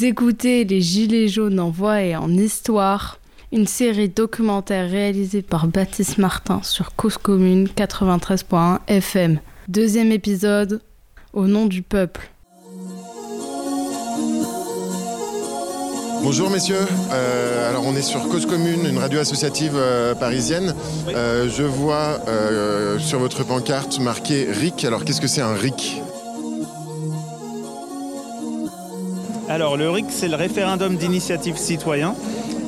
Vous écoutez Les Gilets jaunes en voix et en histoire, une série documentaire réalisée par Baptiste Martin sur Cause Commune 93.1 FM. Deuxième épisode, Au nom du peuple. Bonjour messieurs, Euh, alors on est sur Cause Commune, une radio associative euh, parisienne. Euh, je vois euh, sur votre pancarte marqué RIC. Alors qu'est-ce que c'est un RIC? Alors le RIC, c'est le référendum d'initiative citoyen.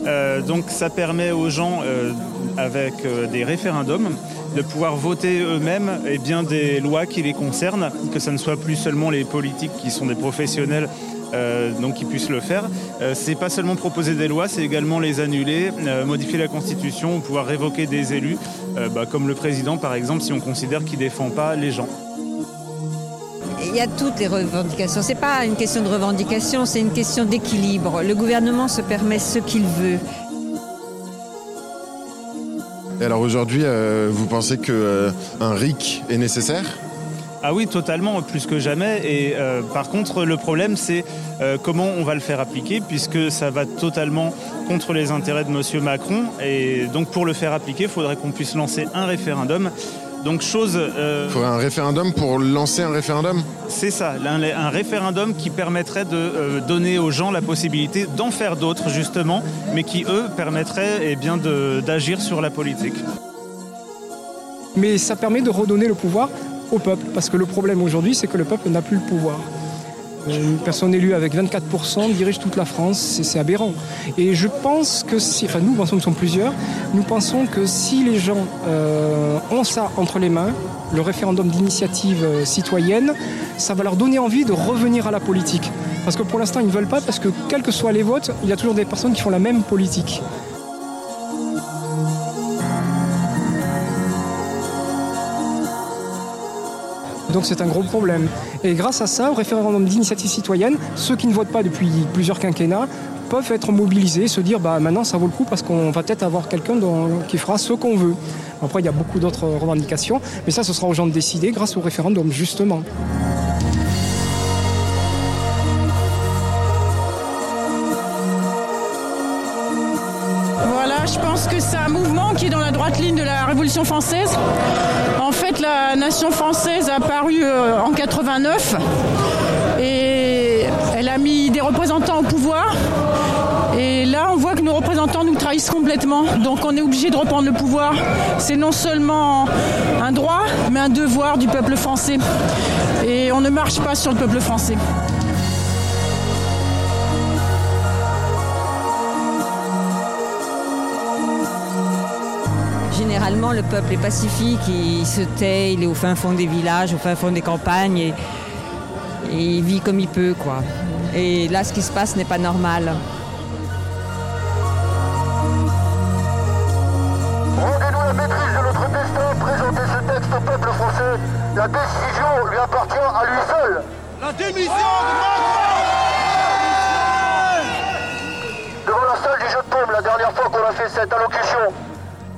Euh, donc ça permet aux gens, euh, avec euh, des référendums, de pouvoir voter eux-mêmes et bien des lois qui les concernent, que ce ne soit plus seulement les politiques qui sont des professionnels euh, donc qui puissent le faire. Euh, c'est pas seulement proposer des lois, c'est également les annuler, modifier la constitution, ou pouvoir révoquer des élus, bah, comme le président par exemple, si on considère qu'il défend pas les gens. Il y a toutes les revendications. C'est pas une question de revendication, c'est une question d'équilibre. Le gouvernement se permet ce qu'il veut. Et alors aujourd'hui, euh, vous pensez que euh, un RIC est nécessaire? Ah oui, totalement, plus que jamais. Et euh, par contre, le problème, c'est euh, comment on va le faire appliquer, puisque ça va totalement contre les intérêts de Monsieur Macron. Et donc, pour le faire appliquer, il faudrait qu'on puisse lancer un référendum. Donc, chose, euh, Il faudrait un référendum pour lancer un référendum c'est ça, un, un référendum qui permettrait de euh, donner aux gens la possibilité d'en faire d'autres, justement, mais qui, eux, permettraient eh bien, d'agir sur la politique. Mais ça permet de redonner le pouvoir au peuple. Parce que le problème aujourd'hui, c'est que le peuple n'a plus le pouvoir. Une personne élue avec 24% dirige toute la France, c'est aberrant. Et je pense que si, enfin nous pensons, nous sommes plusieurs, nous pensons que si les gens euh, ont ça entre les mains, le référendum d'initiative euh, citoyenne, ça va leur donner envie de revenir à la politique. Parce que pour l'instant, ils ne veulent pas, parce que quels que soient les votes, il y a toujours des personnes qui font la même politique. Donc c'est un gros problème. Et grâce à ça, au référendum d'initiative citoyenne, ceux qui ne votent pas depuis plusieurs quinquennats peuvent être mobilisés, se dire bah maintenant ça vaut le coup parce qu'on va peut-être avoir quelqu'un qui fera ce qu'on veut. Après il y a beaucoup d'autres revendications, mais ça ce sera aux gens de décider grâce au référendum justement. Voilà, je pense que c'est un mouvement qui est dans la droite ligne de la Révolution française. En fait, la nation française a apparu euh, en 89 et elle a mis des représentants au pouvoir. Et là, on voit que nos représentants nous trahissent complètement. Donc on est obligé de reprendre le pouvoir. C'est non seulement un droit, mais un devoir du peuple français. Et on ne marche pas sur le peuple français. Généralement, le peuple est pacifique, il se tait, il est au fin fond des villages, au fin fond des campagnes et, et il vit comme il peut, quoi. Et là, ce qui se passe n'est pas normal. Rendez-nous la maîtrise de notre destin, présentez ce texte au peuple français. La décision lui appartient à lui seul. La démission Devant la salle du jeu de paume, la dernière fois qu'on a fait cette allocution,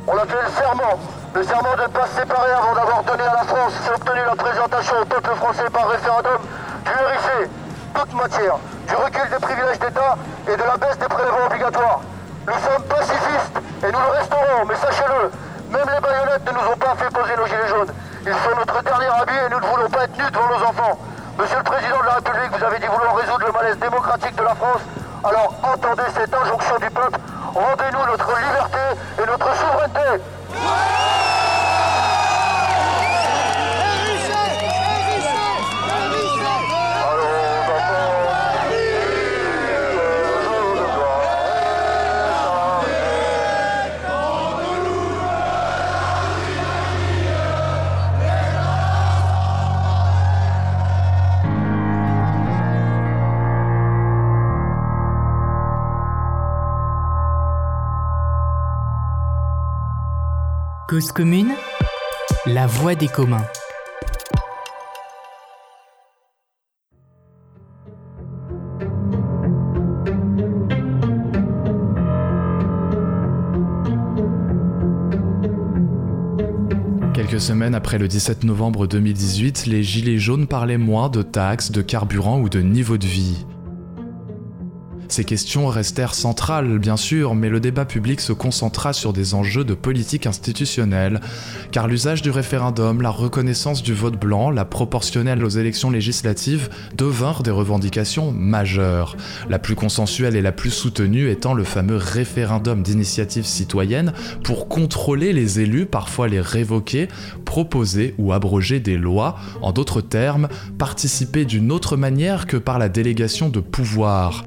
on a fait le serment. Le serment de ne pas se séparer avant d'avoir donné à la France et obtenu la présentation au peuple français par référendum du RIC, toute matière, du recul des privilèges d'État et de la baisse des prélèvements obligatoires. Nous sommes pacifistes et nous le resterons, mais sachez-le, même les baïonnettes ne nous ont pas fait poser nos gilets jaunes. Ils sont notre dernier habit et nous ne voulons pas être nus devant nos enfants. Monsieur le Président de la République, vous avez dit vouloir résoudre le malaise démocratique de la France. Alors entendez cette injonction du peuple. Rendez-nous notre liberté et notre souveraineté. Commune, la voix des communs. Quelques semaines après le 17 novembre 2018, les Gilets jaunes parlaient moins de taxes, de carburant ou de niveau de vie. Ces questions restèrent centrales, bien sûr, mais le débat public se concentra sur des enjeux de politique institutionnelle, car l'usage du référendum, la reconnaissance du vote blanc, la proportionnelle aux élections législatives devinrent des revendications majeures. La plus consensuelle et la plus soutenue étant le fameux référendum d'initiative citoyenne pour contrôler les élus, parfois les révoquer, proposer ou abroger des lois, en d'autres termes, participer d'une autre manière que par la délégation de pouvoir.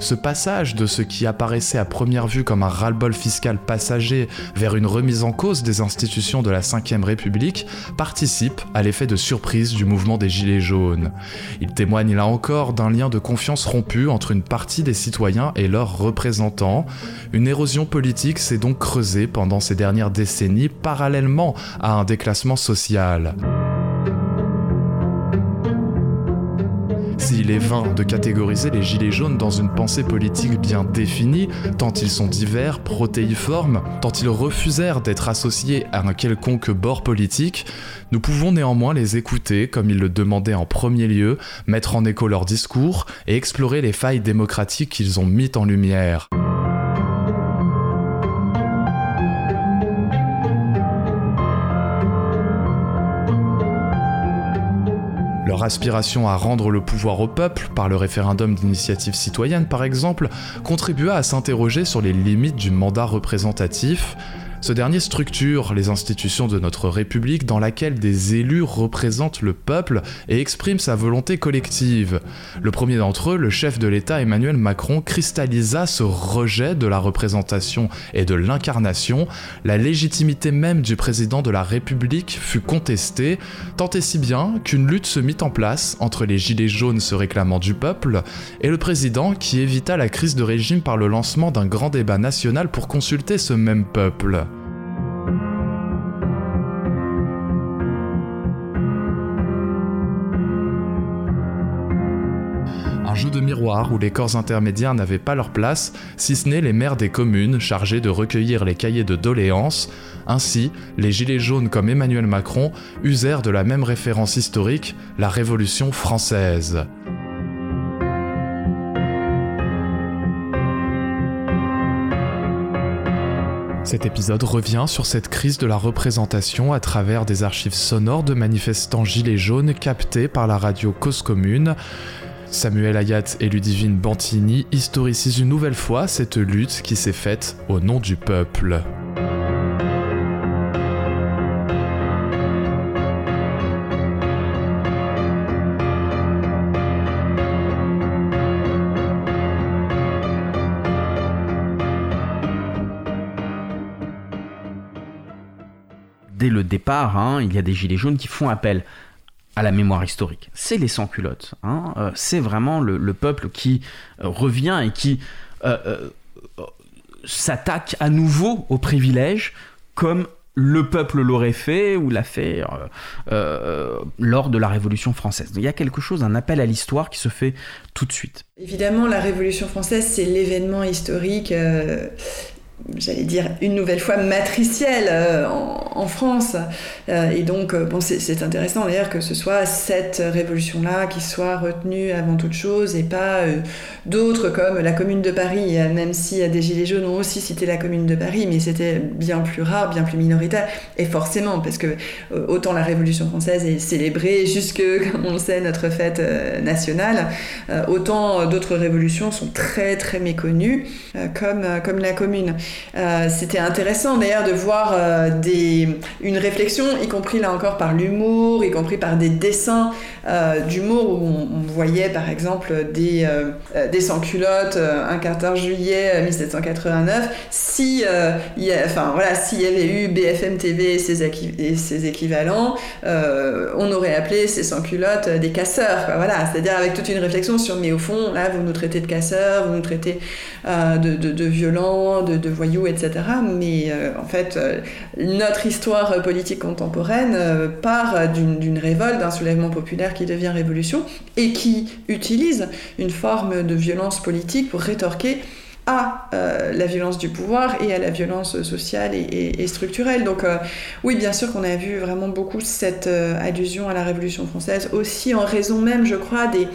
Ce passage de ce qui apparaissait à première vue comme un ras-le-bol fiscal passager vers une remise en cause des institutions de la Ve République participe à l'effet de surprise du mouvement des Gilets jaunes. Il témoigne là encore d'un lien de confiance rompu entre une partie des citoyens et leurs représentants. Une érosion politique s'est donc creusée pendant ces dernières décennies parallèlement à un déclassement social. S'il est vain de catégoriser les Gilets jaunes dans une pensée politique bien définie, tant ils sont divers, protéiformes, tant ils refusèrent d'être associés à un quelconque bord politique, nous pouvons néanmoins les écouter comme ils le demandaient en premier lieu, mettre en écho leurs discours et explorer les failles démocratiques qu'ils ont mis en lumière. Leur aspiration à rendre le pouvoir au peuple, par le référendum d'initiative citoyenne par exemple, contribua à s'interroger sur les limites du mandat représentatif, ce dernier structure les institutions de notre République dans laquelle des élus représentent le peuple et expriment sa volonté collective. Le premier d'entre eux, le chef de l'État Emmanuel Macron, cristallisa ce rejet de la représentation et de l'incarnation. La légitimité même du président de la République fut contestée, tant et si bien qu'une lutte se mit en place entre les gilets jaunes se réclamant du peuple et le président qui évita la crise de régime par le lancement d'un grand débat national pour consulter ce même peuple. Miroir où les corps intermédiaires n'avaient pas leur place, si ce n'est les maires des communes chargés de recueillir les cahiers de doléances. Ainsi, les Gilets jaunes comme Emmanuel Macron usèrent de la même référence historique, la Révolution française. Cet épisode revient sur cette crise de la représentation à travers des archives sonores de manifestants gilets jaunes captés par la radio Cause Commune. Samuel Ayat et Ludivine Bantini historicisent une nouvelle fois cette lutte qui s'est faite au nom du peuple. Dès le départ, hein, il y a des gilets jaunes qui font appel à la mémoire historique. C'est les sans-culottes. Hein. Euh, c'est vraiment le, peuple qui euh, revient et qui euh, s'attaque à nouveau aux privilèges comme le peuple l'aurait fait ou l'a fait lors de la Révolution française. il y a quelque chose, un appel à l'histoire qui se fait tout de suite. Évidemment, la Révolution française, c'est l'événement historique j'allais dire une nouvelle fois matricielle euh, en, France. Euh, et donc, euh, bon, c'est intéressant d'ailleurs que ce soit cette révolution-là qui soit retenue avant toute chose et pas d'autres comme la Commune de Paris, même si des Gilets jaunes ont aussi cité la Commune de Paris, mais c'était bien plus rare, bien plus minoritaire. Et forcément, parce que autant la Révolution française est célébrée jusque, comme on le sait, notre fête nationale, autant d'autres révolutions sont très très méconnues, comme, comme la Commune. Euh, c'était intéressant d'ailleurs de voir euh, une réflexion, y compris là encore par l'humour, y compris par des dessins euh, d'humour où on, voyait par exemple des, des sans-culottes un 14 juillet 1789. Si, voilà, s'il y avait eu BFM TV et ses, équivalents, on aurait appelé ces sans-culottes des casseurs. Voilà, c'est-à-dire avec toute une réflexion sur mais au fond, là, vous nous traitez de casseurs, vous nous traitez de violents, de, de etc. Mais euh, en fait, euh, notre histoire politique contemporaine euh, part d'une révolte, d'un soulèvement populaire qui devient révolution et qui utilise une forme de violence politique pour rétorquer à la violence du pouvoir et à la violence sociale et, structurelle. Donc oui, bien sûr qu'on a vu vraiment beaucoup cette allusion à la Révolution française, aussi en raison même, je crois, des,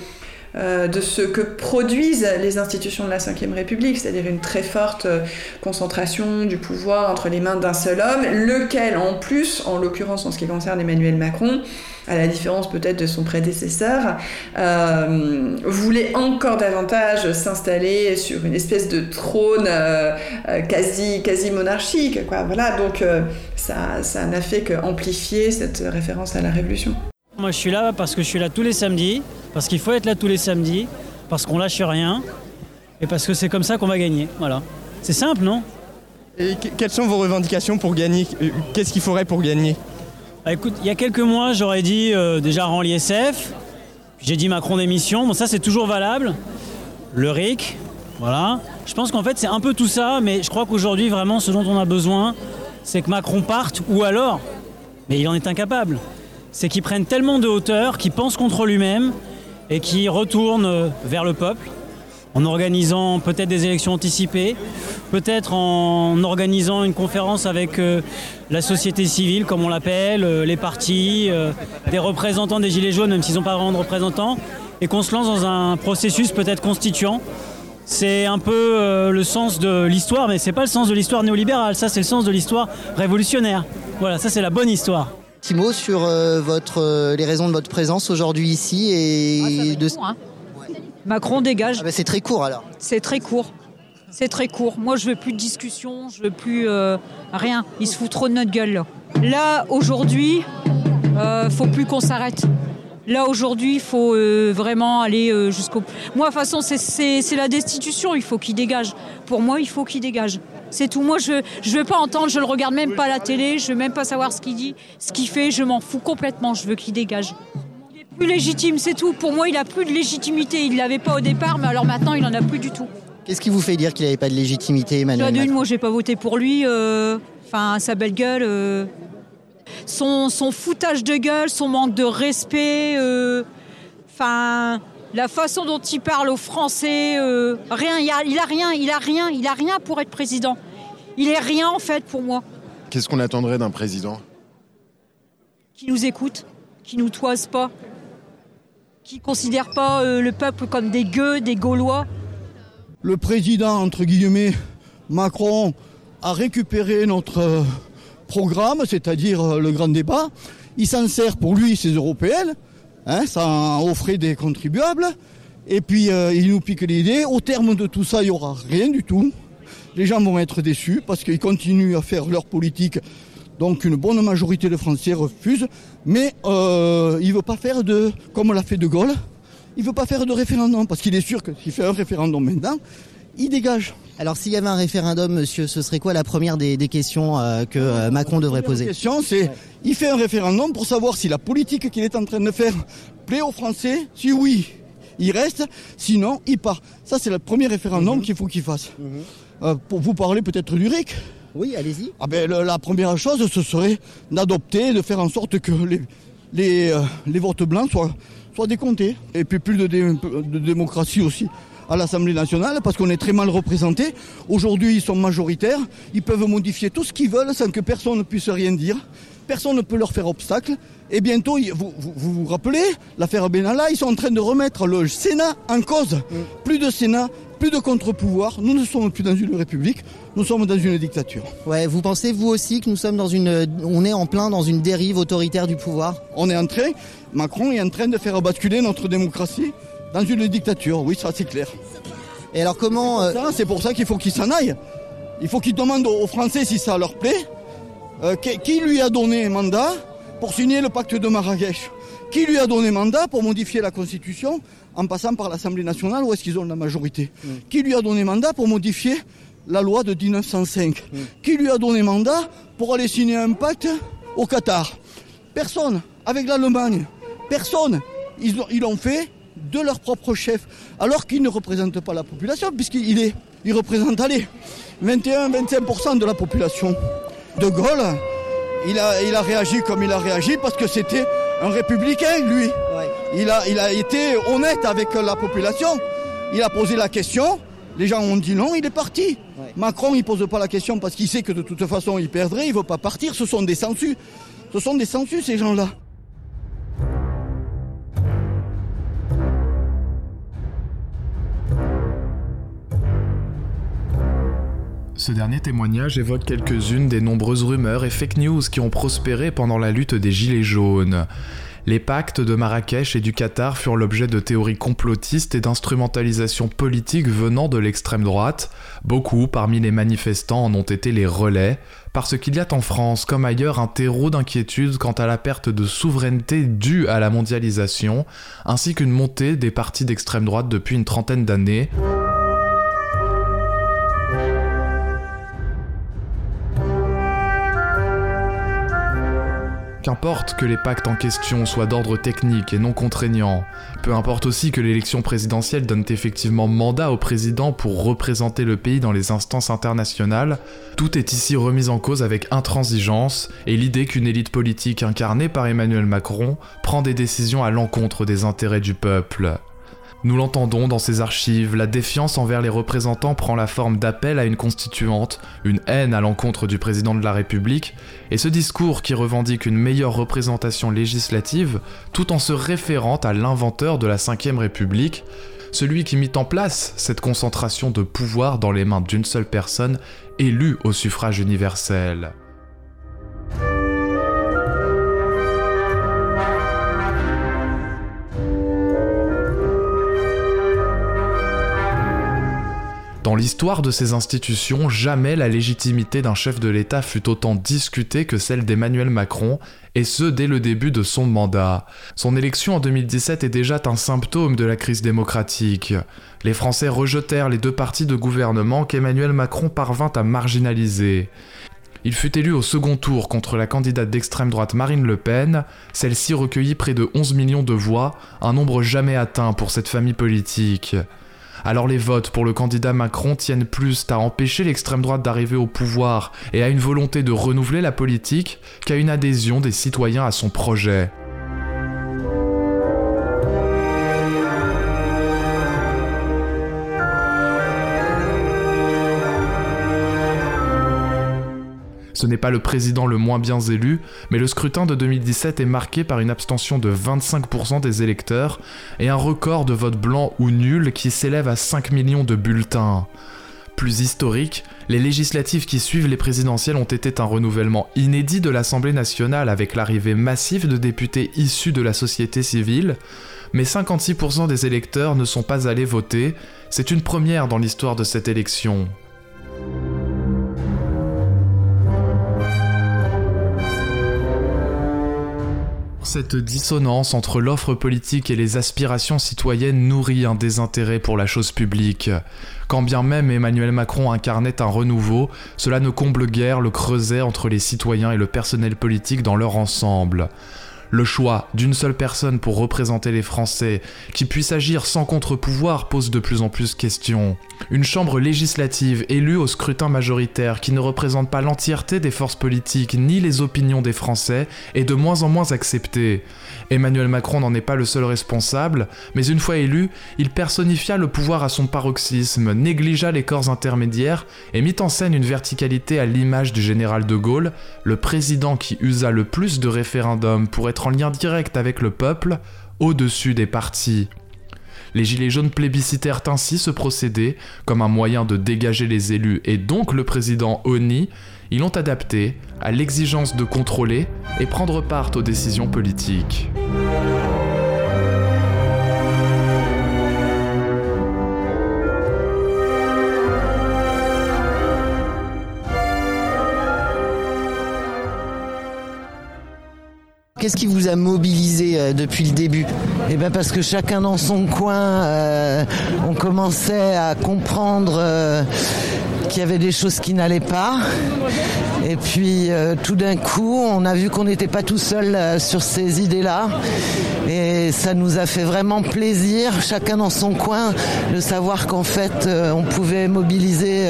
de ce que produisent les institutions de la Ve République, c'est-à-dire une très forte concentration du pouvoir entre les mains d'un seul homme, lequel en plus, en l'occurrence en ce qui concerne Emmanuel Macron, à la différence peut-être de son prédécesseur, euh, voulait encore davantage s'installer sur une espèce de trône euh, euh, quasi, quasi monarchique. Quoi. Voilà, donc ça, ça n'a fait qu'amplifier cette référence à la Révolution. Moi je suis là parce que je suis là tous les samedis, parce qu'il faut être là tous les samedis, parce qu'on lâche rien, et parce que c'est comme ça qu'on va gagner. Voilà. C'est simple, non? Et quelles sont vos revendications pour gagner? Qu'est-ce qu'il faudrait pour gagner? Bah, écoute, il y a quelques mois, j'aurais dit euh, déjà rend l'ISF. J'ai dit Macron démission. Bon, ça, c'est toujours valable. Le RIC, voilà. Je pense qu'en fait, c'est un peu tout ça, mais je crois qu'aujourd'hui, vraiment, ce dont on a besoin, c'est que Macron parte, ou alors, mais il en est incapable, c'est qu'il prenne tellement de hauteur, qu'il pense contre lui-même et qu'il retourne vers le peuple en organisant peut-être des élections anticipées, peut-être en organisant une conférence avec euh, la société civile, comme on l'appelle, euh, les partis, euh, des représentants des Gilets jaunes, même s'ils n'ont pas vraiment de représentants, et qu'on se lance dans un processus peut-être constituant. C'est un peu le sens de l'histoire, mais c'est pas le sens de l'histoire néolibérale, ça c'est le sens de l'histoire révolutionnaire. Voilà, ça c'est la bonne histoire. Petit mot sur votre, les raisons de votre présence aujourd'hui ici et ah, de... Hein. Macron dégage. Ah bah, c'est très court alors. C'est très court. C'est très court. Moi, je veux plus de discussion, je veux plus euh, rien. Il se fout trop de notre gueule là. aujourd'hui, euh, faut plus qu'on s'arrête. Là aujourd'hui, il faut euh, vraiment aller euh, jusqu'au. Moi, de toute façon, c'est la destitution. Il faut qu'il dégage. Pour moi, il faut qu'il dégage. C'est tout. Moi, je ne veux pas entendre. Je le regarde même pas à la télé. Je veux même pas savoir ce qu'il dit, ce qu'il fait. Je m'en fous complètement. Je veux qu'il dégage plus légitime, c'est tout. Pour moi, il a plus de légitimité. Il l'avait pas au départ, mais alors maintenant, il en a plus du tout. Qu'est-ce qui vous fait dire qu'il n'avait pas de légitimité, Emmanuel Macron Moi, j'ai pas voté pour lui. Euh, enfin, sa belle gueule. Euh, son, son, foutage de gueule, son manque de respect. Euh, enfin, la façon dont il parle aux Français. rien, il a, il a rien, il a rien, il a rien pour être président. Il est rien en fait pour moi. Qu'est-ce qu'on attendrait d'un président? Qui nous écoute, qui nous toise pas qui ne considèrent pas euh, le peuple comme des gueux, des Gaulois. Le président, entre guillemets, Macron, a récupéré notre euh, programme, c'est-à-dire euh, le grand débat. Il s'en sert pour lui, ses européennes, hein, offrait des contribuables. Et puis il nous pique l'idée. Au terme de tout ça, il n'y aura rien du tout. Les gens vont être déçus parce qu'ils continuent à faire leur politique donc une bonne majorité de Français refusent, mais euh, il ne veut pas faire de, comme l'a fait De Gaulle, il ne veut pas faire de référendum, parce qu'il est sûr que s'il fait un référendum maintenant, il dégage. Alors s'il y avait un référendum, monsieur, ce serait quoi la première des, questions euh, que euh, Macron devrait poser La question, c'est, il fait un référendum pour savoir si la politique qu'il est en train de faire plaît aux Français. Si oui, il reste, sinon, il part. Ça, c'est le premier référendum mhm. qu'il faut qu'il fasse. Mhm. pour vous parler peut-être du RIC, oui, allez-y. Ah ben, la première chose, ce serait d'adopter, de faire en sorte que les, les, euh, les votes blancs soient, soient décomptés. Et puis plus de, de démocratie aussi à l'Assemblée nationale parce qu'on est très mal représenté. Aujourd'hui, ils sont majoritaires. Ils peuvent modifier tout ce qu'ils veulent sans que personne ne puisse rien dire. Personne ne peut leur faire obstacle. Et bientôt, vous vous, vous, rappelez, l'affaire Benalla, ils sont en train de remettre le Sénat en cause. Plus de Sénat, plus de contre-pouvoir. Nous ne sommes plus dans une république, nous sommes dans une dictature. Ouais, vous pensez vous aussi que nous sommes dans une, on est en plein dans une dérive autoritaire du pouvoir? On est en train, Macron est en train de faire basculer notre démocratie dans une dictature. Oui, ça c'est clair. Et alors comment euh, C'est pour ça qu'il faut qu'il s'en aille. Il faut qu'il demande aux Français si ça leur plaît. Euh, qui lui a donné mandat pour signer le pacte de Marrakech? Qui lui a donné mandat pour modifier la Constitution en passant par l'Assemblée nationale où est-ce qu'ils ont la majorité? Mm. Qui lui a donné mandat pour modifier la loi de 1905 mm. Qui lui a donné mandat pour aller signer un pacte au Qatar? Personne. Avec l'Allemagne. Personne. Ils l'ont fait de leur propre chef, alors qu'ils ne représentent pas la population, puisqu'il est, il représente, allez, 21-25% de la population. De Gaulle, il a, il a réagi comme il a réagi parce que c'était un républicain, lui. Il, a, il a été honnête avec la population. Il a posé la question Les gens ont dit non, il est parti. Macron, il pose pas la question parce qu'il sait que de toute façon, il perdrait, il veut pas partir. Ce sont des sensus. Ce sont des sensus, ces gens-là. Ce dernier témoignage évoque quelques-unes des nombreuses rumeurs et fake news qui ont prospéré pendant la lutte des Gilets jaunes. Les pactes de Marrakech et du Qatar furent l'objet de théories complotistes et d'instrumentalisation politique venant de l'extrême droite. Beaucoup parmi les manifestants en ont été les relais, parce qu'il y a en France comme ailleurs un terreau d'inquiétude quant à la perte de souveraineté due à la mondialisation, ainsi qu'une montée des partis d'extrême droite depuis une trentaine d'années. Qu'importe que les pactes en question soient d'ordre technique et non contraignants, peu importe aussi que l'élection présidentielle donne effectivement mandat au président pour représenter le pays dans les instances internationales, tout est ici remis en cause avec intransigeance et l'idée qu'une élite politique incarnée par Emmanuel Macron prend des décisions à l'encontre des intérêts du peuple. Nous l'entendons dans ses archives, la défiance envers les représentants prend la forme d'appel à une constituante, une haine à l'encontre du président de la République, et ce discours qui revendique une meilleure représentation législative, tout en se référant à l'inventeur de la Ve République, celui qui mit en place cette concentration de pouvoir dans les mains d'une seule personne, élue au suffrage universel. Dans l'histoire de ces institutions, jamais la légitimité d'un chef de l'État fut autant discutée que celle d'Emmanuel Macron, et ce dès le début de son mandat. Son élection en 2017 est déjà un symptôme de la crise démocratique. Les Français rejetèrent les deux partis de gouvernement qu'Emmanuel Macron parvint à marginaliser. Il fut élu au second tour contre la candidate d'extrême droite Marine Le Pen. Celle-ci recueillit près de 11 millions de voix, un nombre jamais atteint pour cette famille politique. Alors les votes pour le candidat Macron tiennent plus à empêcher l'extrême droite d'arriver au pouvoir et à une volonté de renouveler la politique qu'à une adhésion des citoyens à son projet. Ce n'est pas le président le moins bien élu, mais le scrutin de 2017 est marqué par une abstention de 25% des électeurs et un record de vote blanc ou nul qui s'élève à 5 millions de bulletins. Plus historique, les législatives qui suivent les présidentielles ont été un renouvellement inédit de l'Assemblée nationale avec l'arrivée massive de députés issus de la société civile, mais 56% des électeurs ne sont pas allés voter, c'est une première dans l'histoire de cette élection. Cette dissonance entre l'offre politique et les aspirations citoyennes nourrit un désintérêt pour la chose publique. Quand bien même Emmanuel Macron incarnait un renouveau, cela ne comble guère le creuset entre les citoyens et le personnel politique dans leur ensemble. Le choix d'une seule personne pour représenter les Français, qui puisse agir sans contre-pouvoir, pose de plus en plus questions. Une chambre législative élue au scrutin majoritaire qui ne représente pas l'entièreté des forces politiques ni les opinions des Français est de moins en moins acceptée. Emmanuel Macron n'en est pas le seul responsable, mais une fois élu, il personnifia le pouvoir à son paroxysme, négligea les corps intermédiaires et mit en scène une verticalité à l'image du général de Gaulle, le président qui usa le plus de référendums pour être en lien direct avec le peuple, au-dessus des partis. Les Gilets jaunes plébiscitèrent ainsi ce procédé comme un moyen de dégager les élus et donc le président Oni, ils l'ont adapté à l'exigence de contrôler et prendre part aux décisions politiques. Qu'est-ce qui vous a mobilisé euh, depuis le début? Eh bien parce que chacun dans son coin, euh, on commençait à comprendre euh, qu'il y avait des choses qui n'allaient pas. Et puis tout d'un coup, on a vu qu'on n'était pas tout seul sur ces idées-là. Et ça nous a fait vraiment plaisir, chacun dans son coin, de savoir qu'en fait, on pouvait mobiliser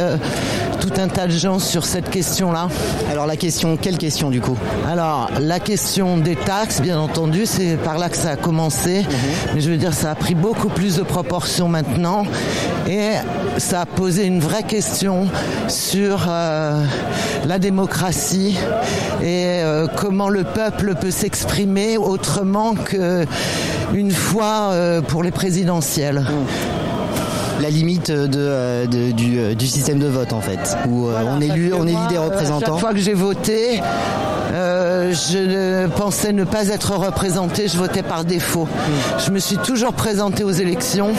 tout un tas de gens sur cette question-là. Alors la question, quelle question du coup? Alors la question des taxes, bien entendu, c'est par là que ça a commencé. Mhm. Mais je veux dire, ça a pris beaucoup plus de proportions maintenant. Et ça a posé une vraie question sur euh, la démocratie et euh, comment le peuple peut s'exprimer autrement que une fois euh, pour les présidentielles. La limite de, euh, de- du, du système de vote en fait, où on élu, on élit des représentants. Chaque fois que j'ai voté, euh, je pensais ne pas être représenté, je votais par défaut. Je me suis toujours présenté aux élections.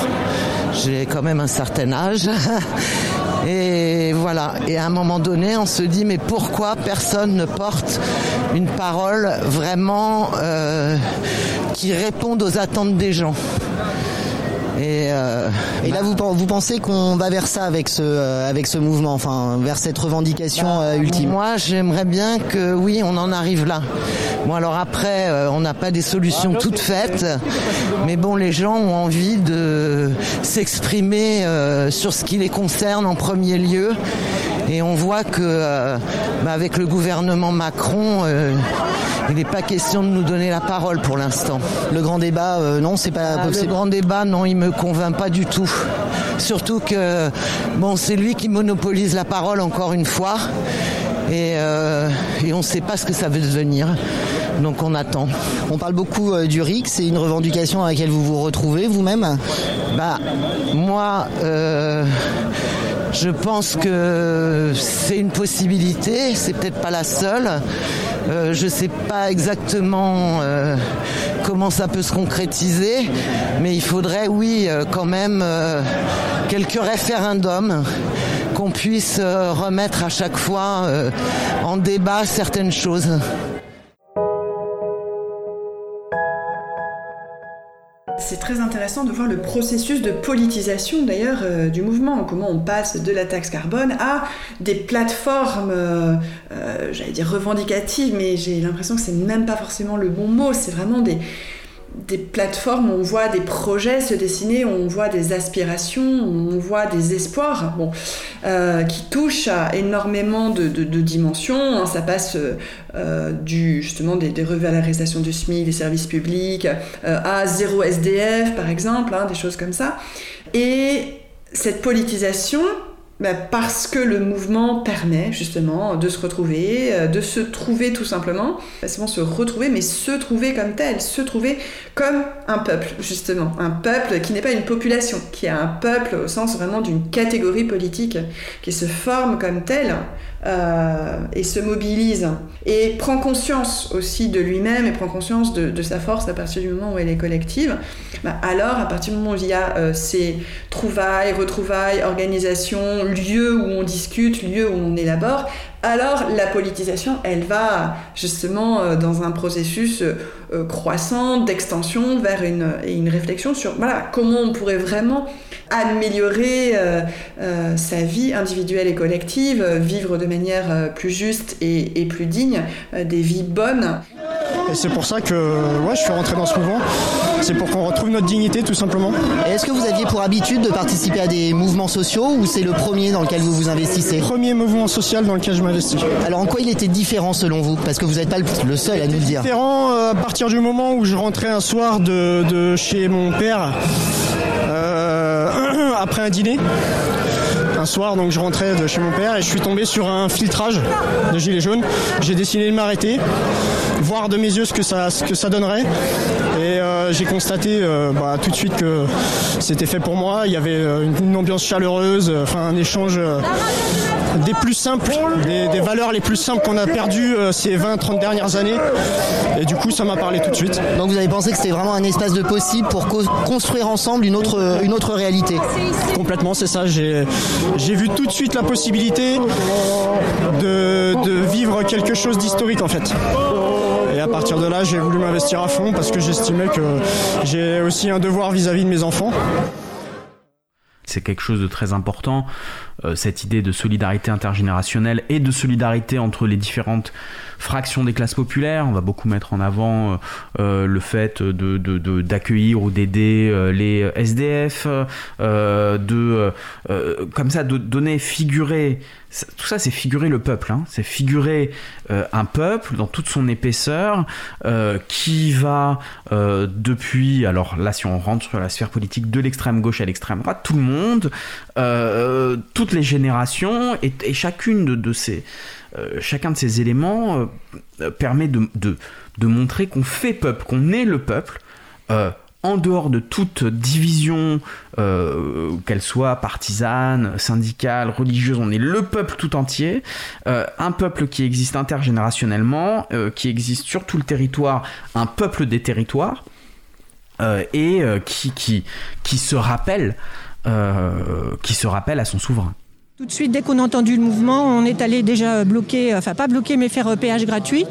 J'ai quand même un certain âge. Et voilà. Et à un moment donné, on se dit mais pourquoi personne ne porte une parole vraiment euh, qui réponde aux attentes des gens? Et, euh, Et là, vous, pen- vous pensez qu'on va vers ça avec ce, euh, avec ce mouvement, enfin, vers cette revendication euh, ultime? Moi, j'aimerais bien que oui, on en arrive là. Bon, alors après, euh, on n'a pas des solutions toutes faites, mais bon, les gens ont envie de s'exprimer euh, sur ce qui les concerne en premier lieu. Et on voit que, euh, bah, avec le gouvernement Macron, euh, il n'est pas question de nous donner la parole pour l'instant. Le grand débat, euh, non, c'est pas Ah, le grand débat, non, il me convainc pas du tout. Surtout que, bon, c'est lui qui monopolise la parole encore une fois. Et, euh, et on ne sait pas ce que ça veut devenir. Donc on attend. On parle beaucoup euh, du RIC, c'est une revendication à laquelle vous vous retrouvez vous-même? Bah, moi, euh, je pense que c'est une possibilité, c'est peut-être pas la seule. Euh, je sais pas exactement euh, comment ça peut se concrétiser, mais il faudrait, oui, euh, quand même quelques référendums qu'on puisse remettre à chaque fois en débat certaines choses. C'est très intéressant de voir le processus de politisation d'ailleurs euh, du mouvement, comment on passe de la taxe carbone à des plateformes, euh, euh, j'allais dire revendicatives, mais j'ai l'impression que c'est même pas forcément le bon mot, c'est vraiment des, des plateformes où on voit des projets se dessiner, où on voit des aspirations, où on voit des espoirs, bon, euh, qui touchent à énormément de, de- dimensions. hein. Ça passe euh, euh, du justement des, des revalorisations du SMIC, des services publics, à zéro SDF par exemple, hein, des choses comme ça. Et cette politisation, bah, parce que le mouvement permet justement de se retrouver, euh, de se trouver tout simplement, pas seulement se retrouver, mais se trouver comme tel, se trouver comme un peuple justement, un peuple qui n'est pas une population, qui est un peuple au sens vraiment d'une catégorie politique qui se forme comme tel euh, et se mobilise. Et prend conscience aussi de lui-même et prend conscience de, sa force à partir du moment où elle est collective, bah, alors à partir du moment où il y a euh, ces trouvailles, retrouvailles, organisations, lieux où on discute, lieux où on élabore, alors la politisation, elle va justement euh, dans un processus euh, euh, croissant d'extension vers une, et une réflexion sur voilà, comment on pourrait vraiment améliorer euh, euh, sa vie individuelle et collective, euh, vivre de manière euh, plus juste et, et plus digne, euh, des vies bonnes. Et c'est pour ça que ouais, je suis rentré dans ce mouvement. C'est pour qu'on retrouve notre dignité tout simplement. Et Est-ce que vous aviez pour habitude de participer à des mouvements sociaux ou c'est le premier dans lequel vous vous investissez? Premier mouvement social dans lequel je Alors en quoi il était différent selon vous? Parce que vous n'êtes pas le- seul à nous le dire. Différent euh, à partir du moment où je rentrais un soir de, de chez mon père euh, après un dîner. Un soir, donc je rentrais de chez mon père et je suis tombé sur un filtrage de gilets jaunes. J'ai décidé de m'arrêter, voir de mes yeux ce que ça, ce que ça donnerait. Et euh, j'ai constaté euh, bah, tout de suite que c'était fait pour moi. Il y avait une, une ambiance chaleureuse, enfin un échange euh, des plus simples, des, des valeurs les plus simples qu'on a perdues euh, ces 20-30 dernières années. Et du coup, ça m'a parlé tout de suite. Donc vous avez pensé que c'était vraiment un espace de possible pour co- construire ensemble une autre, une autre réalité? Complètement, c'est ça. J'ai j'ai vu tout de suite la possibilité de, de vivre quelque chose d'historique en fait. Et à partir de là, j'ai voulu m'investir à fond parce que j'estimais que j'ai aussi un devoir vis-à-vis de mes enfants. C'est quelque chose de très important. euh, cette idée de solidarité intergénérationnelle et de solidarité entre les différentes fractions des classes populaires. On va beaucoup mettre en avant euh, euh, le fait de, d'accueillir ou d'aider euh, les SDF, de comme ça de donner figurer tout ça c'est figurer le peuple, hein. c'est figurer un peuple dans toute son épaisseur qui va depuis, alors là si on rentre sur la sphère politique de l'extrême gauche à l'extrême droite, tout le monde, toutes les générations et, chacune de ces, euh, chacun de ces éléments euh, euh, permet de, montrer qu'on fait peuple, qu'on est le peuple. en dehors de toute division, qu'elle soit partisane, syndicale, religieuse, on est le peuple tout entier, un peuple qui existe intergénérationnellement, qui existe sur tout le territoire, un peuple des territoires, et qui se rappelle à son souverain. Tout de suite, dès qu'on a entendu le mouvement, on est allé déjà bloquer, enfin pas bloquer, mais faire euh, péage gratuit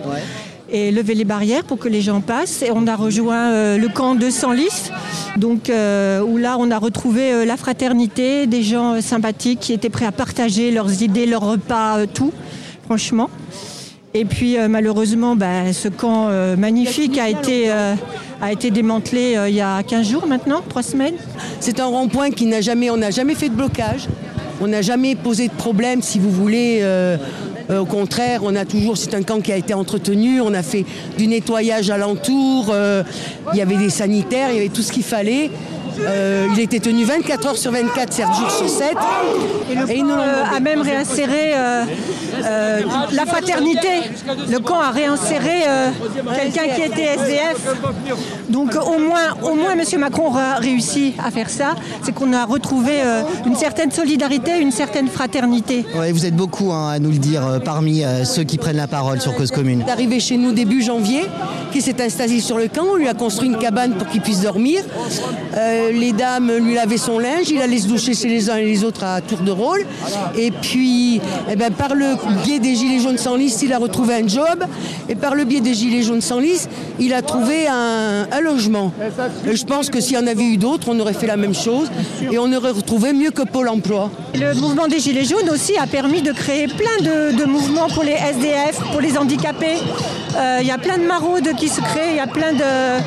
et lever les barrières pour que les gens passent. Et on a rejoint euh, le camp de Senlis, donc euh, où là on a retrouvé euh, la fraternité, des gens sympathiques qui étaient prêts à partager leurs idées, leurs repas, tout, franchement. Et puis malheureusement, bah, ce camp magnifique a été, a été démantelé il y a 15 jours maintenant, 3 semaines. C'est un rond-point qui n'a jamais, on n'a jamais fait de blocage, on n'a jamais posé de problème, si vous voulez. euh, euh, au contraire, on a toujours, c'est un camp qui a été entretenu, on a fait du nettoyage alentour, euh, il y avait des sanitaires, il y avait tout ce qu'il fallait. Euh, il était tenu 24 heures sur 24, 7 jours sur 7. Et le camp euh, a même réinséré euh, euh, la fraternité. Le camp a réinséré euh, quelqu'un qui était SDF. Donc au moins, au moins, M. Macron a réussi à faire ça. C'est qu'on a retrouvé euh, une certaine solidarité, une certaine fraternité. Ouais, vous êtes beaucoup hein, à nous le dire euh, parmi euh, ceux qui prennent la parole sur Cause Commune. Arrivé chez nous début janvier, qui s'est installé sur le camp. On lui a construit une cabane pour qu'il puisse dormir. Euh, les dames lui lavaient son linge, il allait se doucher chez les uns et les autres à tour de rôle. Et puis, eh ben, par le biais des Gilets jaunes sans liste, il a retrouvé un job. Et par le biais des Gilets jaunes sans liste, il a trouvé un, logement. Et je pense que s'il y en avait eu d'autres, on aurait fait la même chose. Et on aurait retrouvé mieux que Pôle emploi. Le mouvement des Gilets jaunes aussi a permis de créer plein de, de mouvements pour les SDF, pour les handicapés. Euh, Il y a plein de maraudes qui se créent, il y a plein de...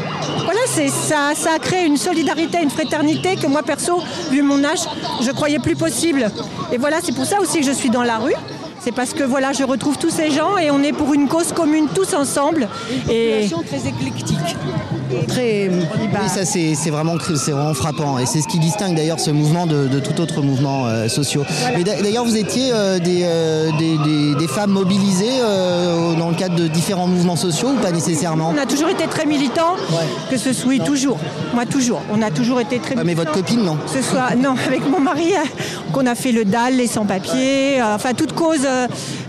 Voilà, ça, ça a créé une solidarité, une fraternité que moi perso, vu mon âge, je croyais plus possible. Et voilà, c'est pour ça aussi que je suis dans la rue. C'est parce que voilà, je retrouve tous ces gens et on est pour une cause commune tous ensemble. Et très éclectique. Très. Oui, ça c'est c'est vraiment, vraiment frappant et c'est ce qui distingue d'ailleurs ce mouvement de, de tout autre mouvement euh, social. Mais d'a- d'ailleurs vous étiez euh, des, euh, des, des- des femmes mobilisées euh, dans le cadre de différents mouvements sociaux ou pas nécessairement? On a toujours été très militants, que ce soit oui, toujours. Moi toujours. On a toujours été très. Ouais, mais votre copine non? Que ce soit non avec mon mari qu'on a fait le DAL, les sans-papiers, euh, enfin toutes causes, euh,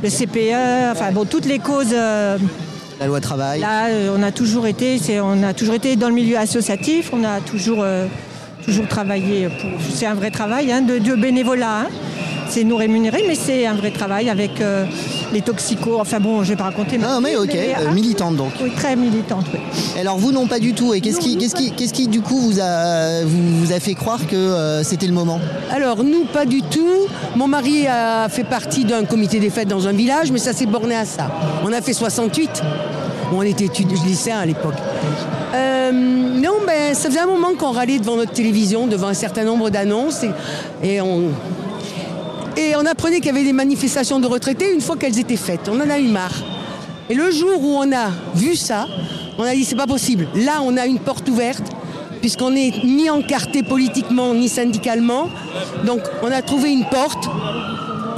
le CPE, enfin bon toutes les causes. euh, La loi travail. Là, euh, on a toujours été, on a toujours été dans le milieu associatif. On a toujours, euh, toujours travaillé. Pour, c'est un vrai travail hein, de, de bénévolat. hein. C'est nous rémunérer, mais c'est un vrai travail avec euh, les toxicos. Enfin bon, je vais pas raconter. Non mais ok, mais, euh, hein. militante donc. Oui, très militante. Oui. Alors vous non pas du tout et qu'est-ce qui, qu'est-ce qui, qu'est-ce qui du coup vous a, vous, vous a fait croire que euh, c'était le moment? Alors nous, pas du tout. Mon mari a fait partie d'un comité des fêtes dans un village, mais ça s'est borné à ça. On a fait 68. Bon, on était étudiants lycéens à l'époque. Euh, non, ben, ça faisait un moment qu'on râlait devant notre télévision, devant un certain nombre d'annonces, et, et on, et on apprenait qu'il y avait des manifestations de retraités une fois qu'elles étaient faites. On en a eu marre. Et le jour où on a vu ça, on a dit c'est pas possible. Là, on a une porte ouverte, puisqu'on n'est ni encarté politiquement ni syndicalement. Donc, on a trouvé une porte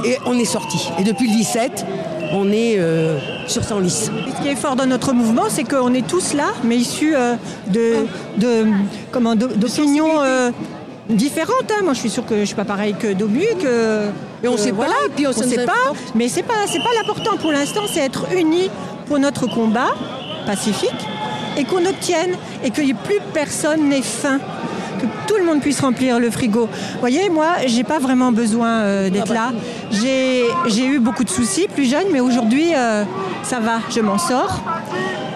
et on est sorti. Et depuis le 17, on est euh, sur sans lice. Ce qui est fort dans notre mouvement, c'est qu'on est tous là, mais issus euh, de, de, comment, d'o- d'opinions euh, différentes. hein. Moi, je suis sûre que je suis pas pareil que Domu, que. Et on que- sait pas, voilà, et puis on s'en sait pas. Mais c'est pas, c'est pas l'important pour l'instant, c'est être unis pour notre combat pacifique et qu'on obtienne et ait plus personne n'ait faim. Que tout le monde puisse remplir le frigo. Vous voyez, moi, j'ai pas vraiment besoin euh, d'être là. J'ai j'ai eu beaucoup de soucis plus jeune, mais aujourd'hui, euh, ça va, je m'en sors.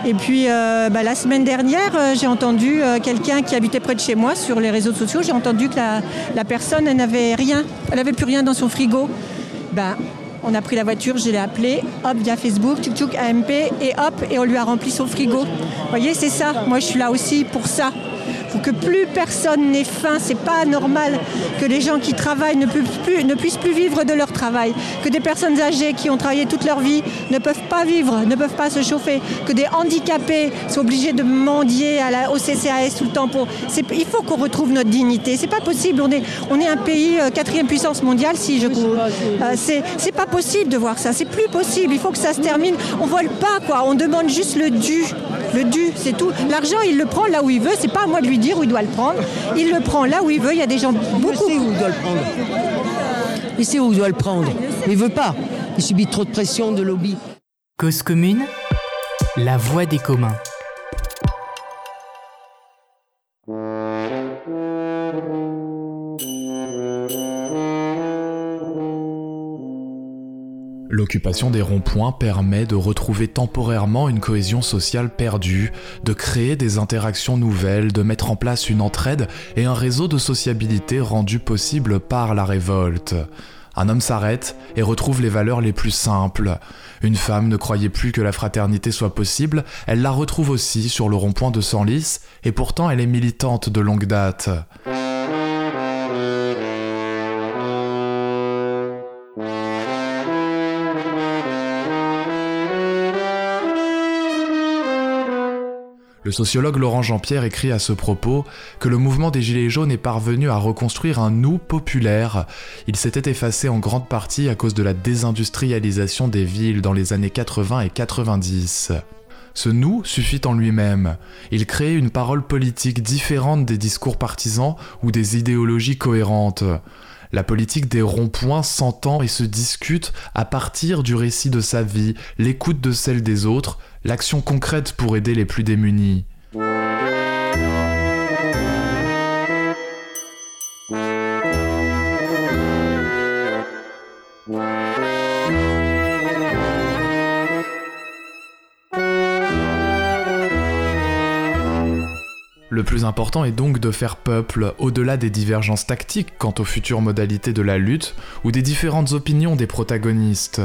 Et puis euh, bah, la semaine dernière, euh, j'ai entendu euh, quelqu'un qui habitait près de chez moi sur les réseaux sociaux, j'ai entendu que la, personne n'avait rien, elle n'avait plus rien dans son frigo. Ben, on a pris la voiture, je l'ai appelé, hop, via Facebook, tchouk tchouk, AMP, et hop, et on lui a rempli son frigo. Vous voyez, c'est ça. Moi, je suis là aussi pour ça. Pour que plus personne n'ait faim, c'est pas normal que les gens qui travaillent ne, puissent plus, ne puissent plus vivre de leur travail, que des personnes âgées qui ont travaillé toute leur vie ne peuvent pas vivre, ne peuvent pas se chauffer, que des handicapés sont obligés de mendier à la, au CCAS tout le temps. Pour, il faut qu'on retrouve notre dignité. C'est pas possible. On est, on est un pays euh, quatrième puissance mondiale, si je euh, c'est, c'est pas possible de voir ça. C'est plus possible. Il faut que ça se termine. On vole pas quoi. On demande juste le dû. Le dû, c'est tout. L'argent, il le prend là où il veut. C'est pas à moi de lui dire où il doit le prendre. Il le prend là où il veut. Il y a des gens beaucoup. où il doit le prendre. Il sait où il doit le prendre. Mais il veut pas. Il subit trop de pression de lobby. Cause commune, la voix des communs. L'occupation des ronds-points permet de retrouver temporairement une cohésion sociale perdue, de créer des interactions nouvelles, de mettre en place une entraide et un réseau de sociabilité rendu possible par la révolte. Un homme s'arrête et retrouve les valeurs les plus simples. Une femme ne croyait plus que la fraternité soit possible, elle la retrouve aussi sur le rond-point de Senlis, et pourtant elle est militante de longue date. Le sociologue Laurent Jean-Pierre écrit à ce propos que le mouvement des Gilets jaunes est parvenu à reconstruire un nous populaire. Il s'était effacé en grande partie à cause de la désindustrialisation des villes dans les années 80 et 90. Ce nous suffit en lui-même. Il crée une parole politique différente des discours partisans ou des idéologies cohérentes. La politique des ronds-points s'entend et se discute à partir du récit de sa vie, l'écoute de celle des autres, l'action concrète pour aider les plus démunis. Le plus important est donc de faire peuple, au-delà des divergences tactiques quant aux futures modalités de la lutte ou des différentes opinions des protagonistes.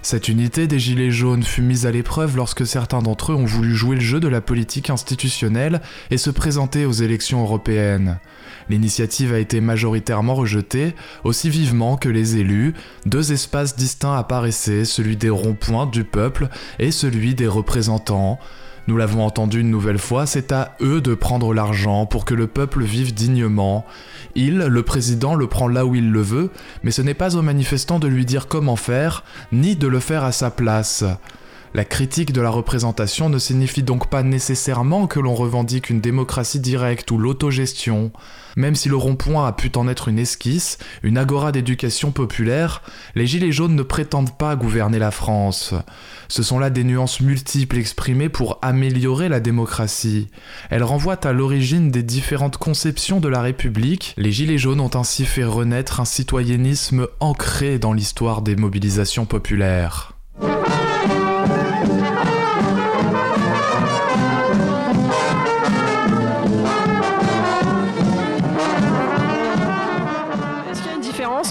Cette unité des Gilets jaunes fut mise à l'épreuve lorsque certains d'entre eux ont voulu jouer le jeu de la politique institutionnelle et se présenter aux élections européennes. L'initiative a été majoritairement rejetée, aussi vivement que les élus, deux espaces distincts apparaissaient, celui des ronds-points du peuple et celui des représentants. Nous l'avons entendu une nouvelle fois, c'est à eux de prendre l'argent pour que le peuple vive dignement. Il, le président, le prend là où il le veut, mais ce n'est pas aux manifestants de lui dire comment faire, ni de le faire à sa place. La critique de la représentation ne signifie donc pas nécessairement que l'on revendique une démocratie directe ou l'autogestion. Même si le rond-point a pu en être une esquisse, une agora d'éducation populaire, les Gilets jaunes ne prétendent pas gouverner la France. Ce sont là des nuances multiples exprimées pour améliorer la démocratie. Elles renvoient à l'origine des différentes conceptions de la République. Les Gilets jaunes ont ainsi fait renaître un citoyennisme ancré dans l'histoire des mobilisations populaires.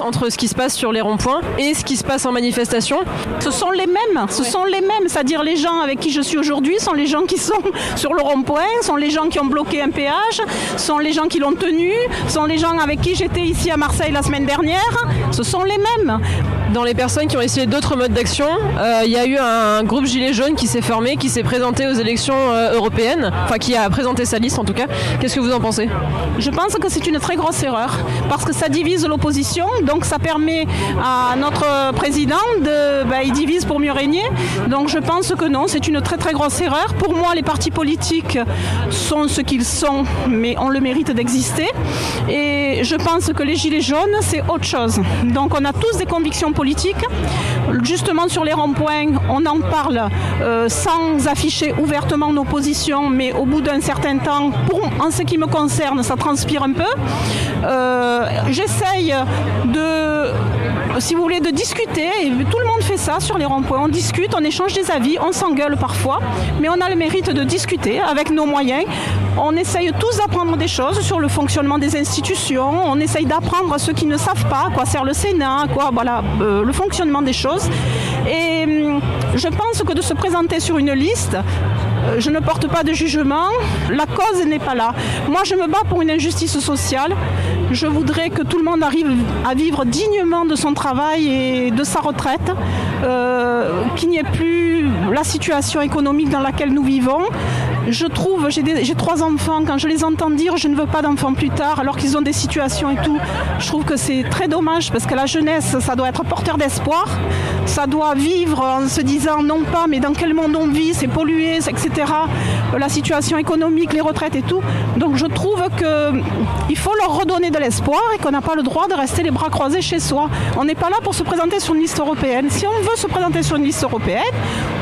Entre ce qui se passe sur les ronds-points et ce qui se passe en manifestation. Ce sont les mêmes, ce sont les mêmes, c'est-à-dire les gens avec qui je suis aujourd'hui sont les gens qui sont sur le rond-point, sont les gens qui ont bloqué un péage, sont les gens qui l'ont tenu, sont les gens avec qui j'étais ici à Marseille la semaine dernière, ce sont les mêmes. Dans les personnes qui ont essayé d'autres modes d'action, euh, il y a eu un groupe Gilets jaunes qui s'est formé, qui s'est présenté aux élections euh, européennes, enfin qui a présenté sa liste en tout cas. Qu'est-ce que vous en pensez? Je pense que c'est une très grosse erreur parce que ça divise l'opposition, donc ça permet à notre président de, bah, il divise pour mieux régner. Donc je pense que non, c'est une très très grosse erreur. Pour moi, les partis politiques sont ce qu'ils sont, mais ont le mérite d'exister. Et je pense que les gilets jaunes, c'est autre chose. Donc on a tous des convictions politiques. Justement sur les ronds-points, on en parle euh, sans afficher ouvertement nos positions, mais au bout d'un certain temps, en ce qui me concerne, ça transpire un peu. Euh, J'essaye de, si vous voulez, de discuter, et tout le monde fait ça sur les ronds-points. On discute, on échange des avis, on s'engueule parfois, mais on a le mérite de discuter avec nos moyens. On essaye tous d'apprendre des choses sur le fonctionnement des institutions, on essaye d'apprendre à ceux qui ne savent pas à quoi sert le Sénat, quoi, voilà, euh, le fonctionnement des choses. Et hum, je pense que de se présenter sur une liste, je ne porte pas de jugement, la cause n'est pas là. Moi, je me bats pour une injustice sociale. Je voudrais que tout le monde arrive à vivre dignement de son travail et de sa retraite, euh, qu'il n'y ait plus la situation économique dans laquelle nous vivons. Je trouve, j'ai trois enfants, quand je les entends dire je ne veux pas d'enfants plus tard, alors qu'ils ont des situations et tout, je trouve que c'est très dommage parce que la jeunesse, ça doit être porteur d'espoir, ça doit vivre en se disant non pas, mais dans quel monde on vit, c'est pollué, etc. La situation économique, les retraites et tout. Donc je trouve qu'il faut leur redonner de l'espoir et qu'on n'a pas le droit de rester les bras croisés chez soi. On n'est pas là pour se présenter sur une liste européenne. Si on veut se présenter sur une liste européenne,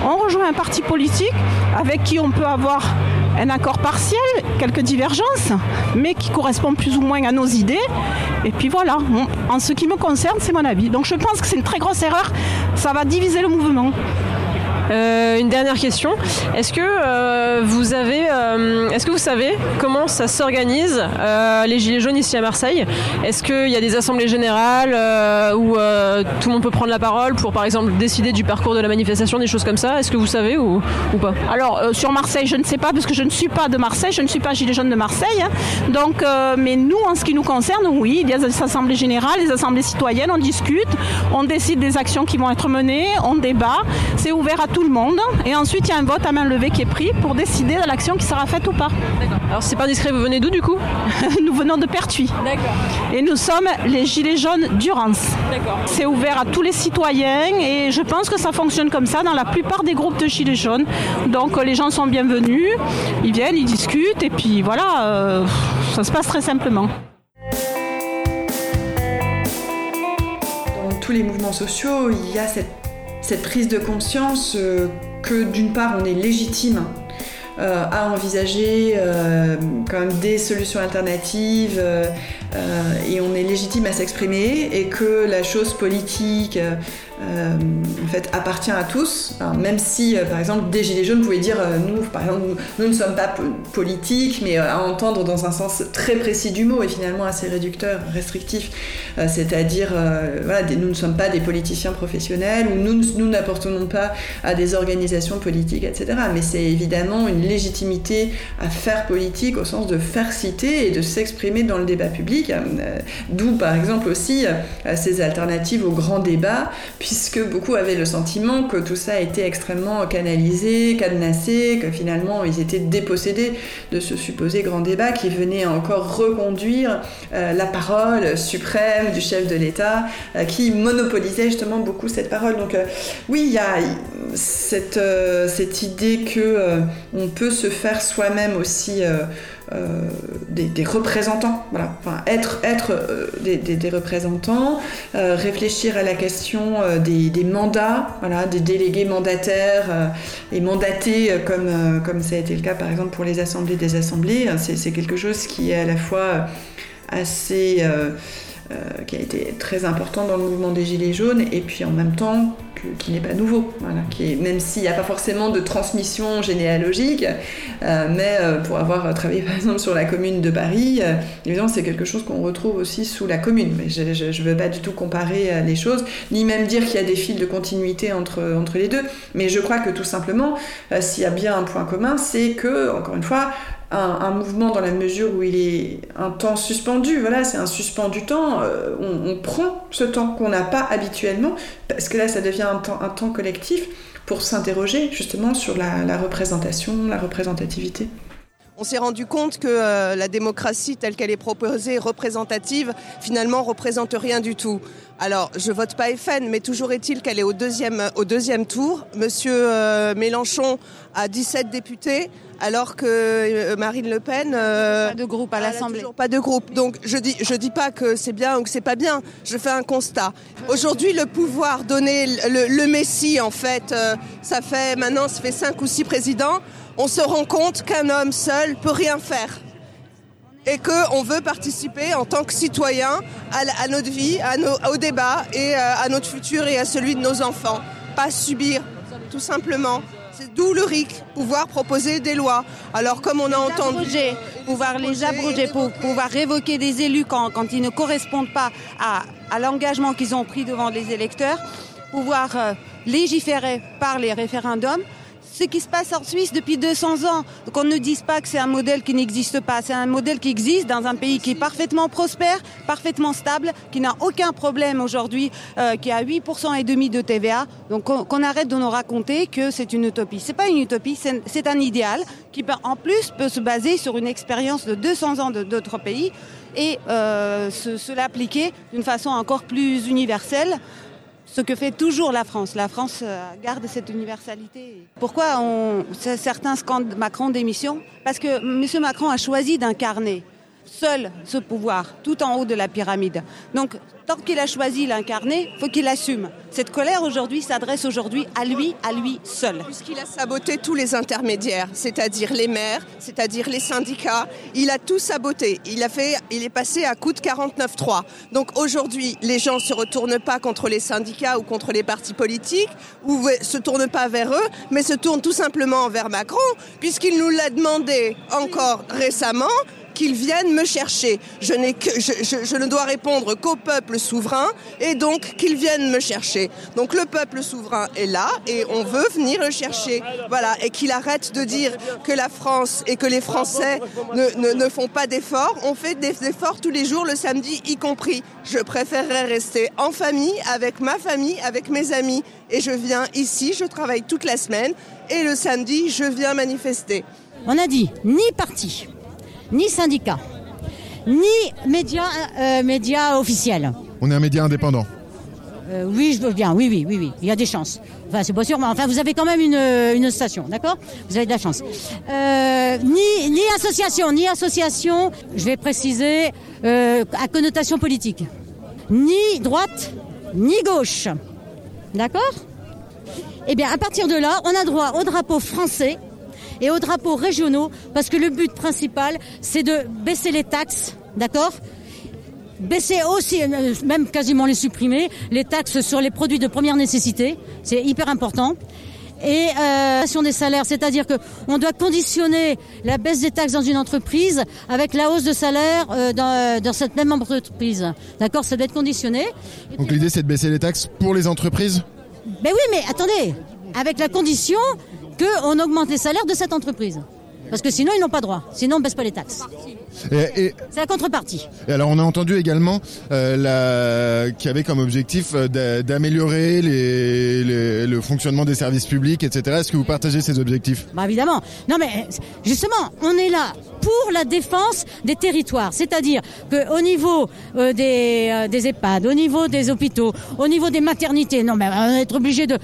on rejoint un parti politique avec qui on peut avoir un accord partiel, quelques divergences, mais qui correspond plus ou moins à nos idées. Et puis voilà, en ce qui me concerne, c'est mon avis. Donc je pense que c'est une très grosse erreur. Ça va diviser le mouvement. Euh, une dernière question. Est-ce que euh, vous avez, euh, est-ce que vous savez comment ça s'organise les gilets jaunes ici à Marseille? Est-ce qu'il y a des assemblées générales où tout le monde peut prendre la parole pour, par exemple, décider du parcours de la manifestation, des choses comme ça? Est-ce que vous savez ou, pas? Alors sur Marseille, je ne sais pas parce que je ne suis pas de Marseille, je ne suis pas gilet jaune de Marseille. hein. Donc, mais nous, en ce qui nous concerne, oui, il y a des assemblées générales, des assemblées citoyennes, on discute, on décide des actions qui vont être menées, on débat, c'est ouvert à tout le monde. Et ensuite, il y a un vote à main levée qui est pris pour décider de l'action qui sera faite ou pas. Alors c'est pas discret, vous venez d'où du coup Nous venons de Pertuis. D'accord. Et nous sommes les Gilets jaunes d'Urance. D'accord. C'est ouvert à tous les citoyens et je pense que ça fonctionne comme ça dans la plupart des groupes de Gilets jaunes. Donc les gens sont bienvenus, ils viennent, ils discutent et puis voilà, euh, ça se passe très simplement. Dans tous les mouvements sociaux, il y a cette, cette prise de conscience euh, que d'une part on est légitime euh, à envisager euh, quand même des solutions alternatives et on est légitime à s'exprimer et que la chose politique euh, en fait appartient à tous. Même si euh, par exemple des gilets jaunes pouvaient dire euh, nous par exemple nous, ne sommes pas po- politiques mais à entendre dans un sens très précis du mot et finalement assez réducteur, restrictif, c'est-à-dire voilà, nous ne sommes pas des politiciens professionnels ou nous nous n'appartenons pas à des organisations politiques etc. Mais c'est évidemment une légitimité à faire politique au sens de faire citer et de s'exprimer dans le débat public. D'où par exemple aussi ces alternatives au grand débat, puisque beaucoup avaient le sentiment que tout ça était extrêmement canalisé, cadenassé, que finalement ils étaient dépossédés de ce supposé grand débat qui venait encore reconduire euh, la parole suprême du chef de l'État, euh, qui monopolisait justement beaucoup cette parole. Donc euh, oui, il y a cette, cette idée que on peut se faire soi-même aussi euh, des, représentants, voilà. enfin, être, être euh, des, représentants, euh, réfléchir à la question des, mandats, voilà, des délégués mandataires et mandatés comme, comme ça a été le cas par exemple pour les assemblées des assemblées, c'est c'est quelque chose qui est à la fois assez... qui a été très important dans le mouvement des Gilets jaunes et puis en même temps qui n'est pas nouveau, même s'il n'y a pas forcément de transmission généalogique, euh, mais euh, pour avoir travaillé par exemple sur la commune de Paris, euh, évidemment c'est quelque chose qu'on retrouve aussi sous la commune, mais je ne veux pas du tout comparer les choses, ni même dire qu'il y a des fils de continuité entre, entre les deux, mais je crois que tout simplement, s'il y a bien un point commun, c'est que, encore une fois, un, mouvement dans la mesure où il est un temps suspendu, voilà, c'est un suspendu temps, euh, on, prend ce temps qu'on n'a pas habituellement, parce que là ça devient un temps, un temps collectif pour s'interroger justement sur la représentation, la représentativité. On s'est rendu compte que euh, la démocratie telle qu'elle est proposée, représentative, finalement représente rien du tout. Alors, je vote pas FN, mais toujours est-il qu'elle est au deuxième, au deuxième tour. Monsieur euh, Mélenchon a 17 députés, alors que euh, Marine Le Pen... Pas de groupe à l'Assemblée. toujours Pas de groupe. Donc, je dis, je dis pas que c'est bien ou que c'est pas bien. Je fais un constat. Aujourd'hui, le pouvoir donné, le, le Messie, en fait, euh, ça fait maintenant, ça fait cinq ou six présidents. On se rend compte qu'un homme seul peut rien faire et qu'on veut participer en tant que citoyen à, notre vie, à nos- au débat et euh, à notre futur et à celui de nos enfants. Pas subir, tout simplement. C'est d'où le RIC, pouvoir proposer des lois. Alors comme on a entendu... Abroger, pouvoir les abroger, pour pouvoir révoquer des élus quand, quand ils ne correspondent pas à, à l'engagement qu'ils ont pris devant les électeurs, pouvoir euh, légiférer par les référendums. Ce qui se passe en Suisse depuis 200 ans. Donc on ne dise pas que c'est un modèle qui n'existe pas. C'est un modèle qui existe dans un pays qui est parfaitement prospère, parfaitement stable, qui n'a aucun problème aujourd'hui, euh, qui a 8% et demi de TVA. Donc qu'on qu'on arrête de nous raconter que c'est une utopie. C'est pas une utopie, c'est un idéal qui peut- en plus peut se baser sur une expérience de 200 ans d'autres pays et euh, se l'appliquer d'une façon encore plus universelle. Ce que fait toujours la France. La France euh, garde cette universalité. Pourquoi certains scandent Macron démission? Parce que M. Macron a choisi d'incarner seul ce pouvoir, tout en haut de la pyramide. Donc, tant qu'il a choisi l'incarner, faut qu'il assume. Cette colère aujourd'hui s'adresse aujourd'hui à lui, à lui seul. Puisqu'il a saboté tous les intermédiaires, c'est-à-dire les maires, c'est-à-dire les syndicats. Il a tout saboté. Il, a fait, il est passé à coup de 49-3. Donc aujourd'hui, les gens ne se retournent pas contre les syndicats ou contre les partis politiques, ou se tournent pas vers eux, mais se tournent tout simplement vers Macron, puisqu'il nous l'a demandé encore récemment qu'il vienne me chercher. Je, ne dois répondre qu'au peuple souverain et donc qu'il vienne me chercher. Donc le peuple souverain est là et on veut venir le chercher. Voilà, et qu'il arrête de dire que la France et que les Français ne font pas d'efforts. On fait des efforts tous les jours, le samedi y compris. Je préférerais rester en famille, avec ma famille, avec mes amis. Et je viens ici, je travaille toute la semaine et le samedi, je viens manifester. On a dit ni parti, ni syndicat, ni médias euh, médias officiels. On est un média indépendant. Euh, oui, je veux bien, oui, oui, oui, oui, il y a des chances. Enfin, c'est pas sûr, mais enfin, vous avez quand même une, une station, d'accord? Vous avez de la chance. Euh, ni, ni association, ni association, je vais préciser, euh, à connotation politique. Ni droite, ni gauche. D'accord? Eh bien, à partir de là, on a droit au drapeau français et aux drapeaux régionaux, parce que le but principal, c'est de baisser les taxes, d'accord? Baisser aussi, euh, même quasiment les supprimer, les taxes sur les produits de première nécessité, c'est hyper important. Et euh, des salaires, c'est-à-dire que on doit conditionner la baisse des taxes dans une entreprise avec la hausse de salaire euh, dans, dans cette même entreprise. D'accord, ça doit être conditionné. Donc l'idée c'est de baisser les taxes pour les entreprises? Ben oui, mais attendez, avec la condition qu'on augmente les salaires de cette entreprise. Parce que sinon, ils n'ont pas droit. Sinon, on ne baisse pas les taxes. Et, et- C'est la contrepartie. et alors on a entendu également euh, y avait comme objectif euh, d'a- d'améliorer les... les- le fonctionnement des services publics, etc. Est-ce que vous partagez ces objectifs? Bah évidemment. Non mais justement, on est là pour la défense des territoires. C'est-à-dire qu'au niveau euh, des, euh, des EHPAD, au niveau des hôpitaux, au niveau des maternités, non mais on va être obligé de,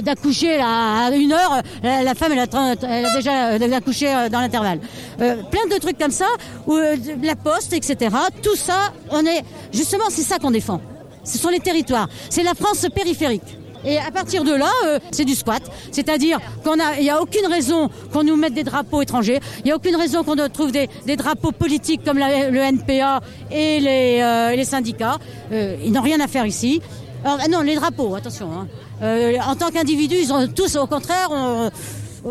d'accoucher à une heure, la, la femme elle a, elle a déjà accouché dans l'intervalle. Plein de trucs comme ça, ou euh, la poste, etc. Tout ça, on est justement c'est ça qu'on défend. Ce sont les territoires. C'est la France périphérique. Et à partir de là, euh, c'est du squat. C'est-à-dire qu'on a, il n'y a aucune raison qu'on nous mette des drapeaux étrangers. Il n'y a aucune raison qu'on trouve des, drapeaux politiques comme le NPA et les, euh, syndicats. Ils n'ont rien à faire ici. Ah non, les drapeaux, attention. hein. En tant qu'individus, ils ont tous, au contraire, on-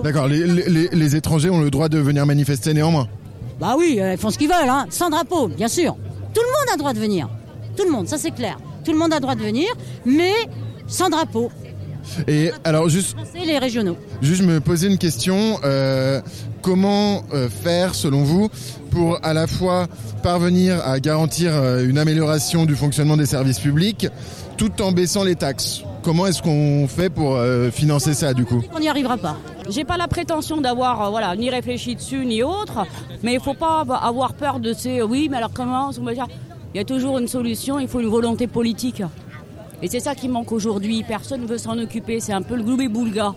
D'accord, les étrangers ont le droit de venir manifester néanmoins. Bah oui, euh, ils font ce qu'ils veulent, hein. sans drapeau, bien sûr. Tout le monde a droit de venir. Tout le monde, ça c'est clair. Tout le monde a droit de venir, mais sans drapeau. Et alors juste, les régionaux. juste me poser une question, euh, comment euh, faire selon vous pour à la fois parvenir à garantir euh, une amélioration du fonctionnement des services publics tout en baissant les taxes? Comment est-ce qu'on fait pour financer ça du coup? On n'y arrivera pas. J'ai pas la prétention d'avoir euh, voilà ni réfléchi dessus ni autre, mais il faut pas av- avoir peur de ces oui mais alors comment il y a toujours une solution, il faut une volonté politique. Et c'est ça qui manque aujourd'hui. Personne ne veut s'en occuper. C'est un peu le gloubé-boulga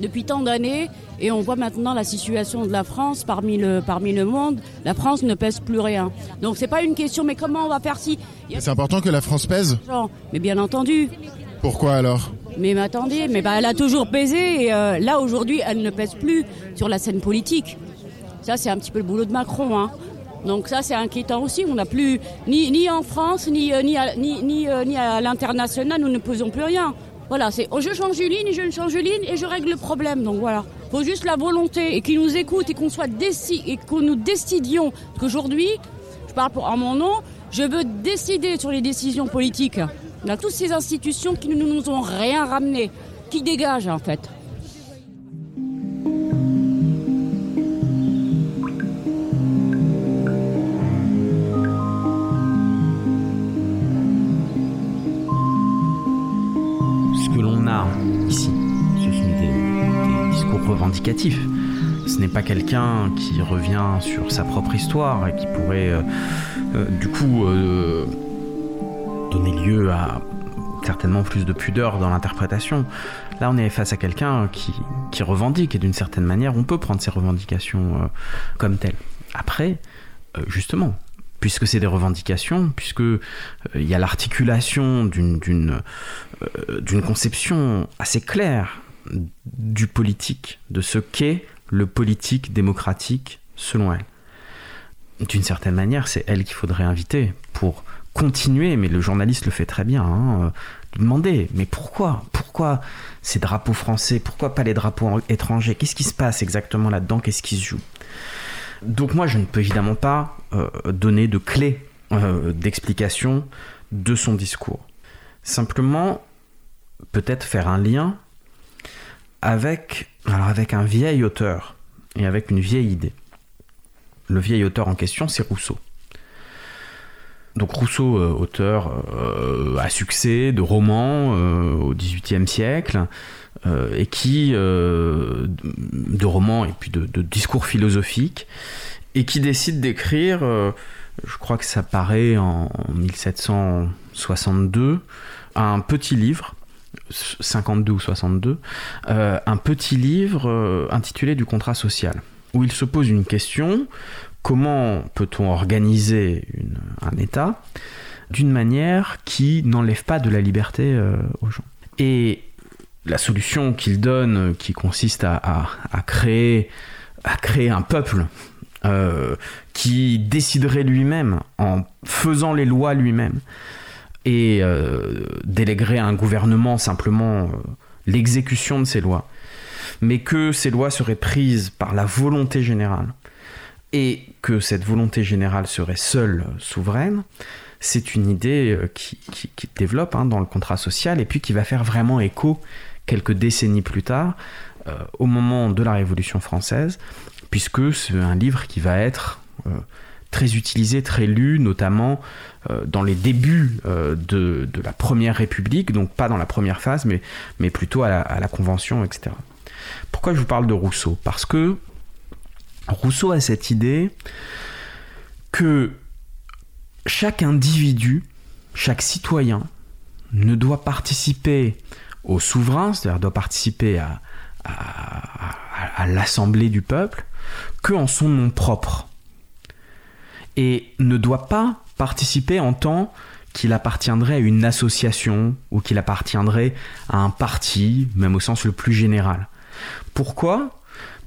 depuis tant d'années. Et on voit maintenant la situation de la France parmi le, parmi le monde. La France ne pèse plus rien. Donc c'est pas une question, mais comment on va faire si. C'est important que la France pèse? Mais bien entendu. Pourquoi alors Mais attendez, mais bah, elle a toujours pesé et euh, là aujourd'hui elle ne pèse plus sur la scène politique. Ça c'est un petit peu le boulot de Macron. Hein. Donc ça c'est inquiétant aussi. On n'a plus ni, en France ni, euh, ni à, ni, euh, ni à l'international, nous ne pesons plus rien. Voilà, c'est oh, je change une ligne, je ne change une ligne et je règle le problème. Donc voilà, faut juste la volonté et qu'ils nous écoutent et qu'on soit déci et que nous décidions. qu'aujourd'hui, je parle pour, en mon nom, je veux décider sur les décisions politiques. On a toutes ces institutions qui ne nous ont rien ramené, qui dégagent en fait. Ce que l'on a ici, ce sont des, des discours revendicatifs. Ce n'est pas quelqu'un qui revient sur sa propre histoire et qui pourrait euh, euh, du coup euh, donner lieu à certainement plus de pudeur dans l'interprétation. Là, on est face à quelqu'un qui, revendique et d'une certaine manière, on peut prendre ces revendications euh, comme telles. Après, euh, justement, puisque c'est des revendications, puisque euh, il y a l'articulation euh, d'une conception assez claire du politique, de ce qu'est le politique démocratique selon elle. D'une certaine manière, c'est elle qu'il faudrait inviter pour continuer, mais le journaliste le fait très bien, hein, euh, demander, mais pourquoi Pourquoi ces drapeaux français Pourquoi pas les drapeaux étrangers Qu'est-ce qui se passe exactement là-dedans Qu'est-ce qui se joue? Donc moi, je ne peux évidemment pas euh, donner de clés euh, d'explication de son discours. Simplement, peut-être faire un lien avec, avec un vieil auteur et avec une vieille idée. Le vieil auteur en question, c'est Rousseau. Donc Rousseau, euh, auteur euh, à succès de romans euh, au XVIIIe siècle, et qui de romans et puis de, discours philosophiques, et qui décide d'écrire, je crois que ça paraît en 1762, un petit livre 52 ou 62, euh, un petit livre intitulé Du contrat social, où il se pose une question, comment peut-on organiser un État d'une manière qui n'enlève pas de la liberté euh, aux gens? Et la solution qu'il donne, qui consiste à, créer, un peuple euh, qui déciderait lui-même en faisant les lois lui-même, et euh, déléguerait à un gouvernement simplement l'exécution de ces lois, mais que ces lois seraient prises par la volonté générale que cette volonté générale serait seule euh, souveraine, c'est une idée euh, qui, développe hein, dans le contrat social et puis qui va faire vraiment écho quelques décennies plus tard, euh, au moment de la Révolution française, puisque c'est un livre qui va être très utilisé, très lu, notamment dans les débuts de, la Première République, donc pas dans la première phase, mais, plutôt à la Convention, etc. Pourquoi je vous parle de Rousseau? Parce que Rousseau a cette idée que chaque individu, chaque citoyen, ne doit participer au souverain, c'est-à-dire doit participer à, l'assemblée du peuple, que en son nom propre et ne doit pas participer en tant qu'il appartiendrait à une association ou qu'il appartiendrait à un parti, même au sens le plus général. Pourquoi?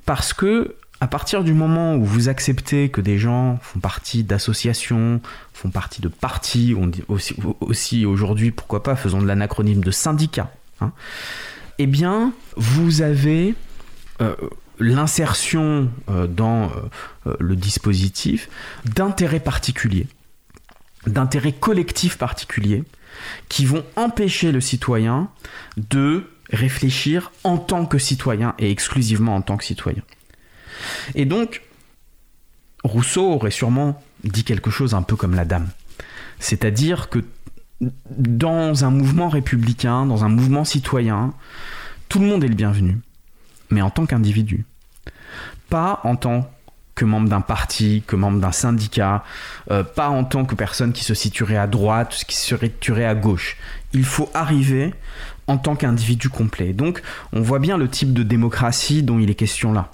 Parce que à partir du moment où vous acceptez que des gens font partie d'associations, font partie de partis, on dit aussi, aujourd'hui, pourquoi pas, faisons de l'anachronisme de syndicats, hein, eh bien, vous avez euh, l'insertion euh, dans euh, le dispositif d'intérêts particuliers, d'intérêts collectifs particuliers, qui vont empêcher le citoyen de réfléchir en tant que citoyen et exclusivement en tant que citoyen. Et donc, Rousseau aurait sûrement dit quelque chose un peu comme la dame. C'est-à-dire que dans un mouvement républicain, dans un mouvement citoyen, tout le monde est le bienvenu, mais en tant qu'individu, pas en tant que membre d'un parti, que membre d'un syndicat, euh, pas en tant que personne qui se situerait à droite, qui se situerait à gauche. Il faut arriver en tant qu'individu complet. Donc on voit bien le type de démocratie dont il est question là.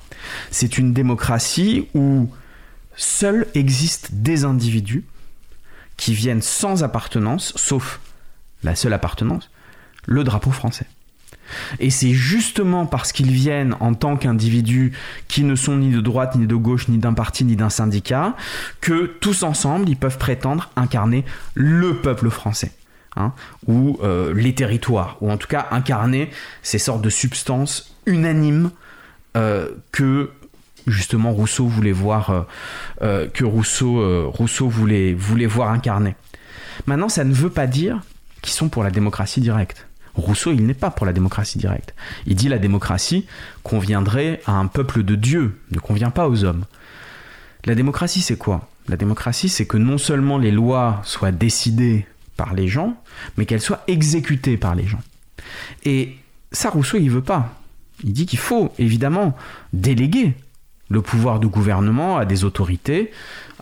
C'est une démocratie où seuls existent des individus qui viennent sans appartenance, sauf la seule appartenance, le drapeau français. Et c'est justement parce qu'ils viennent en tant qu'individus qui ne sont ni de droite, ni de gauche, ni d'un parti, ni d'un syndicat, que tous ensemble, ils peuvent prétendre incarner le peuple français. Hein, ou euh, les territoires, ou en tout cas incarner ces sortes de substances unanimes euh, que justement Rousseau voulait voir, euh, que Rousseau, Rousseau voulait, voulait voir incarner. Maintenant, ça ne veut pas dire qu'ils sont pour la démocratie directe. Rousseau, il n'est pas pour la démocratie directe. Il dit la démocratie conviendrait à un peuple de Dieu, ne convient pas aux hommes. La démocratie, c'est quoi? La démocratie, c'est que non seulement les lois soient décidées par les gens, mais qu'elles soient exécutées par les gens. Et ça, Rousseau, il veut pas. Il dit qu'il faut évidemment déléguer le pouvoir du gouvernement à des autorités.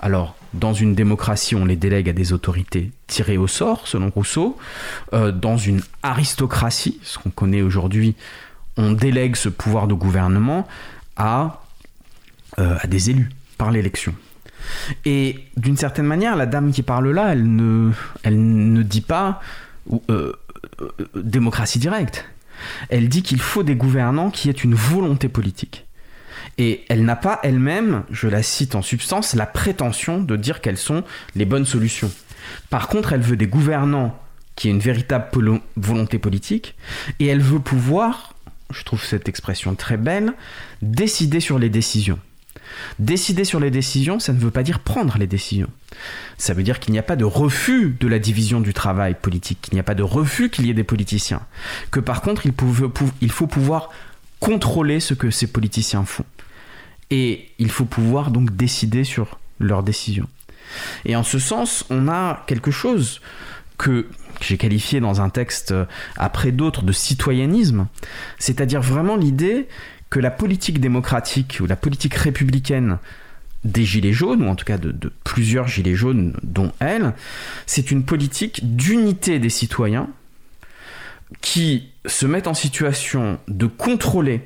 Alors, dans une démocratie, on les délègue à des autorités tirées au sort, selon Rousseau. Euh, dans une aristocratie, ce qu'on connaît aujourd'hui, on délègue ce pouvoir de gouvernement euh, à des élus par l'élection. Et d'une certaine manière, la dame qui parle là, elle ne, elle ne dit pas euh, démocratie directe. Elle dit qu'il faut des gouvernants qui aient une volonté politique. Et elle n'a pas elle-même, je la cite en substance, la prétention de dire quelles sont les bonnes solutions. Par contre, elle veut des gouvernants qui aient une véritable volonté politique, et elle veut pouvoir, je trouve cette expression très belle, décider sur les décisions. Décider sur les décisions, ça ne veut pas dire prendre les décisions. Ça veut dire qu'il n'y a pas de refus de la division du travail politique, qu'il n'y a pas de refus qu'il y ait des politiciens. Que par contre, il, faut pouvoir contrôler ce que ces politiciens font. Et il faut pouvoir donc décider sur leurs décisions. Et en ce sens, on a quelque chose que j'ai qualifié dans un texte euh, après d'autres de citoyennisme, c'est-à-dire vraiment l'idée la politique démocratique ou la politique républicaine des Gilets jaunes, ou en tout cas de, de plusieurs Gilets jaunes, dont elle, c'est une politique d'unité des citoyens qui se mettent en situation de contrôler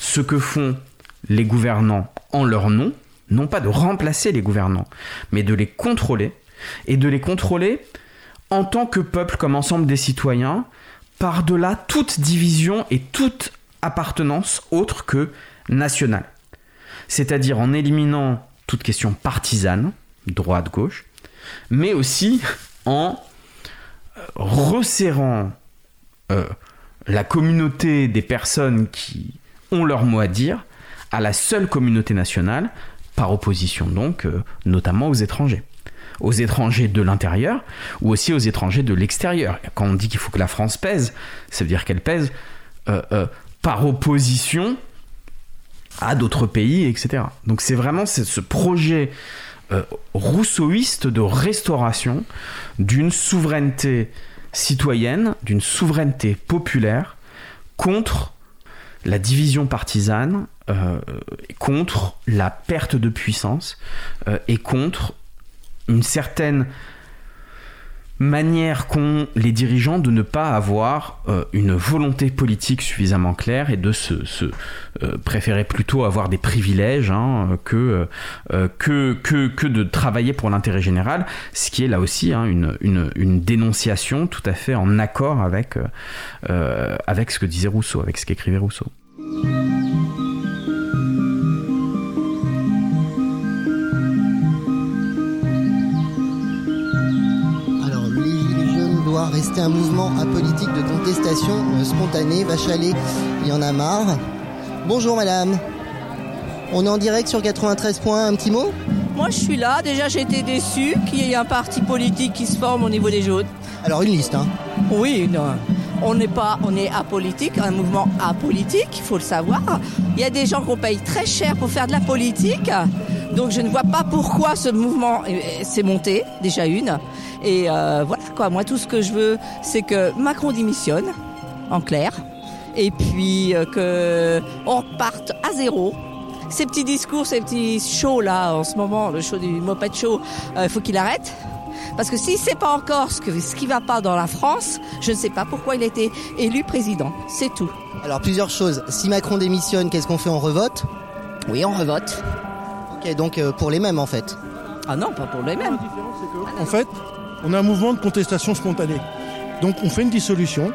ce que font les gouvernants en leur nom, non pas de remplacer les gouvernants, mais de les contrôler, et de les contrôler en tant que peuple, comme ensemble des citoyens, par-delà toute division et toute appartenance autre que nationale. C'est-à-dire en éliminant toute question partisane, droite-gauche, mais aussi en euh, resserrant euh, la communauté des personnes qui ont leur mot à dire à la seule communauté nationale, par opposition donc euh, notamment aux étrangers. Aux étrangers de l'intérieur ou aussi aux étrangers de l'extérieur. Quand on dit qu'il faut que la France pèse, ça veut dire qu'elle pèse par opposition à d'autres pays, etc. Donc c'est vraiment ce projet rousseauiste de restauration d'une souveraineté citoyenne, d'une souveraineté populaire contre la division partisane euh, contre la perte de puissance euh, et contre une certaine manière qu'ont les dirigeants de ne pas avoir euh, une volonté politique suffisamment claire et de se, préférer plutôt avoir des privilèges hein, que, que, que, de travailler pour l'intérêt général, ce qui est là aussi hein, une, une, une, dénonciation tout à fait en accord avec, avec ce que disait Rousseau, avec ce qu'écrivait Rousseau. Un mouvement apolitique de contestation euh, spontanée. Va chaler, il y en a marre. Bonjour madame. On est en direct sur 93 points, un petit mot? Moi je suis là, déjà j'ai été déçu qu'il y ait un parti politique qui se forme au niveau des jaunes. Alors une liste, hein Oui, non. On n'est pas, on est apolitique, un mouvement apolitique, il faut le savoir. Il y a des gens qu'on paye très cher pour faire de la politique. Donc je ne vois pas pourquoi ce mouvement s'est monté, déjà une. Et euh, voilà quoi, moi tout ce que je veux, c'est que Macron démissionne, en clair, et puis euh, que on reparte à zéro ces petits discours, ces petits shows là en ce moment, le show du Moped Show, il euh, faut qu'il arrête. Parce que s'il ne sait pas encore ce, que, ce qui va pas dans la France, je ne sais pas pourquoi il a été élu président. C'est tout. Alors plusieurs choses. Si Macron démissionne, qu'est-ce qu'on fait? On revote? Oui, on revote. Ok, donc euh, pour les mêmes en fait. Ah non, pas pour les mêmes. En fait, on a un mouvement de contestation spontanée. Donc on fait une dissolution,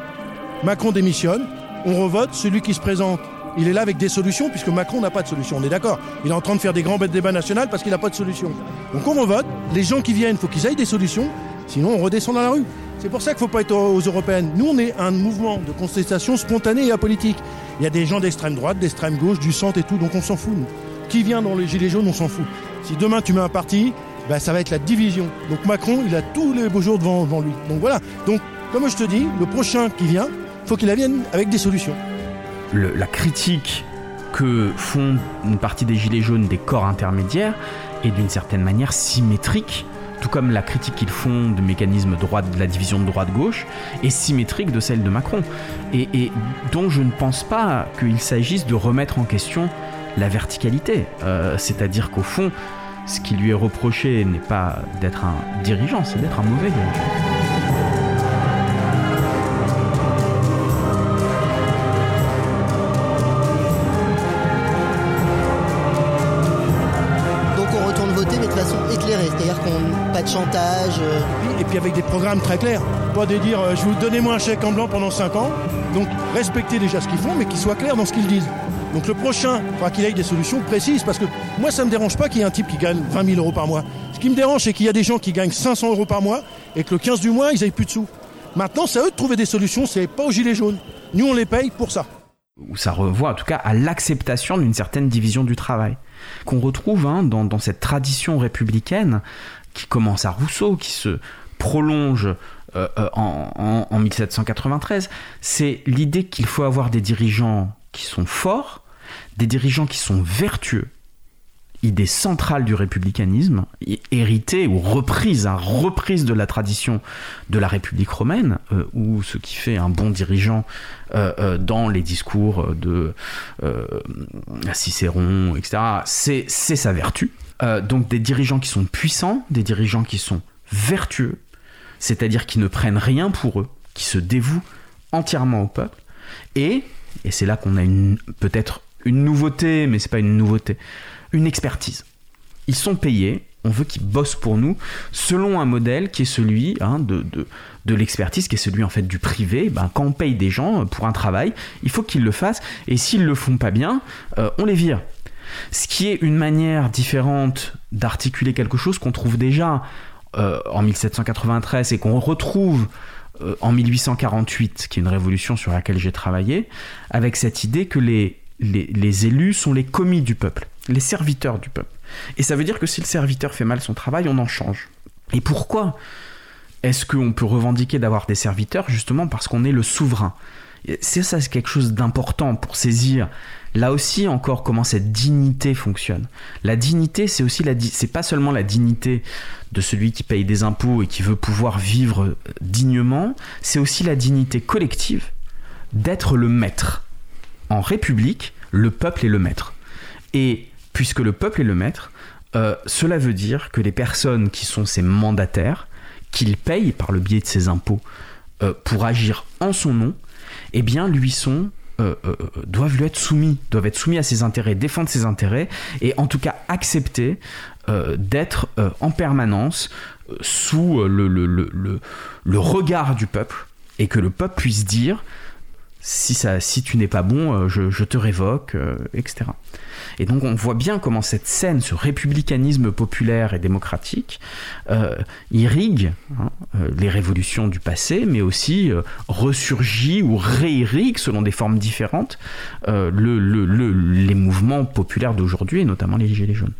Macron démissionne, on revote, celui qui se présente, il est là avec des solutions, puisque Macron n'a pas de solution, on est d'accord. Il est en train de faire des grands débats nationaux parce qu'il n'a pas de solution. Donc on revote, les gens qui viennent, il faut qu'ils aient des solutions, sinon on redescend dans la rue. C'est pour ça qu'il ne faut pas être aux européennes. Nous, on est un mouvement de contestation spontanée et apolitique. Il y a des gens d'extrême droite, d'extrême gauche, du centre et tout, donc on s'en fout, nous. Qui vient dans les Gilets jaunes, on s'en fout. Si demain tu mets un parti, ben, ça va être la division. Donc Macron, il a tous les beaux jours devant, devant lui. Donc voilà. Donc, comme je te dis, le prochain qui vient, faut qu'il vienne avec des solutions. la critique que font une partie des Gilets jaunes des corps intermédiaires est d'une certaine manière symétrique tout comme la critique qu'ils font du mécanisme droite, de la division de droite-gauche, est symétrique de celle de Macron. Et dont je ne pense pas qu'il s'agisse de remettre en question la verticalité. Euh, c'est-à-dire qu'au fond, ce qui lui est reproché n'est pas d'être un dirigeant, c'est d'être un mauvais dirigeant. chantage. Et puis avec des programmes très clairs. Pas de dire euh, je vous donnez-moi un chèque en blanc pendant 5 ans. Donc respectez déjà ce qu'ils font, mais qu'ils soient clairs dans ce qu'ils disent. Donc le prochain, il faudra qu'il ait des solutions précises, parce que moi ça me dérange pas qu'il y ait un type qui gagne 20 000 euros par mois. Ce qui me dérange, c'est qu'il y a des gens qui gagnent 500 euros par mois et que le 15 du mois, ils n'aient plus de sous. Maintenant, c'est à eux de trouver des solutions, c'est pas aux gilets jaunes. Nous, on les paye pour ça. Ou ça revoit en tout cas à l'acceptation d'une certaine division du travail qu'on retrouve hein, dans, cette tradition républicaine qui commence à Rousseau, qui se prolonge euh, euh, en 1793, c'est l'idée qu'il faut avoir des dirigeants qui sont forts, des dirigeants qui sont vertueux, idée centrale du républicanisme, héritée ou reprise, hein, reprise de la tradition de la République romaine, euh, où ce qui fait un bon dirigeant dans les discours de Cicéron, etc., c'est sa vertu. Euh, donc des dirigeants qui sont puissants, des dirigeants qui sont vertueux, c'est-à-dire qui ne prennent rien pour eux, qui se dévouent entièrement au peuple, et, et c'est là qu'on a peut-être une nouveauté, mais c'est pas une nouveauté, une expertise. Ils sont payés, on veut qu'ils bossent pour nous, selon un modèle qui est celui hein, de, de, l'expertise, qui est celui en fait du privé. Ben, quand on paye des gens pour un travail, il faut qu'ils le fassent, et s'ils le font pas bien, euh, on les vire. Ce qui est une manière différente d'articuler quelque chose qu'on trouve déjà euh, en 1793 et qu'on retrouve euh, en 1848, qui est une révolution sur laquelle j'ai travaillé, avec cette idée que les, les, élus sont les commis du peuple, les serviteurs du peuple. Et ça veut dire que si le serviteur fait mal son travail, on en change. Et pourquoi est-ce qu'on peut revendiquer d'avoir des serviteurs? Justement parce qu'on est le souverain. C'est ça, c'est quelque chose d'important pour saisir là aussi encore comment cette dignité fonctionne. La dignité, c'est aussi la, c'est pas seulement la dignité de celui qui paye des impôts et qui veut pouvoir vivre dignement, c'est aussi la dignité collective d'être le maître. En République, le peuple est le maître. Et puisque le peuple est le maître, euh, cela veut dire que les personnes qui sont ses mandataires, qu'il paye par le biais de ses impôts euh, pour agir en son nom, eh bien, lui sont euh, doivent lui être soumis, doivent être soumis à ses intérêts, défendre ses intérêts, et en tout cas accepter d'être en permanence sous le, regard du peuple, et que le peuple puisse dire si, ça, si tu n'es pas bon, euh, je, te révoque, euh, etc. Et donc on voit bien comment cette scène, ce républicanisme populaire et démocratique, euh, irrigue hein, les révolutions du passé, mais aussi ressurgit ou réirrigue, selon des formes différentes, le, les mouvements populaires d'aujourd'hui, et notamment les Gilets jaunes.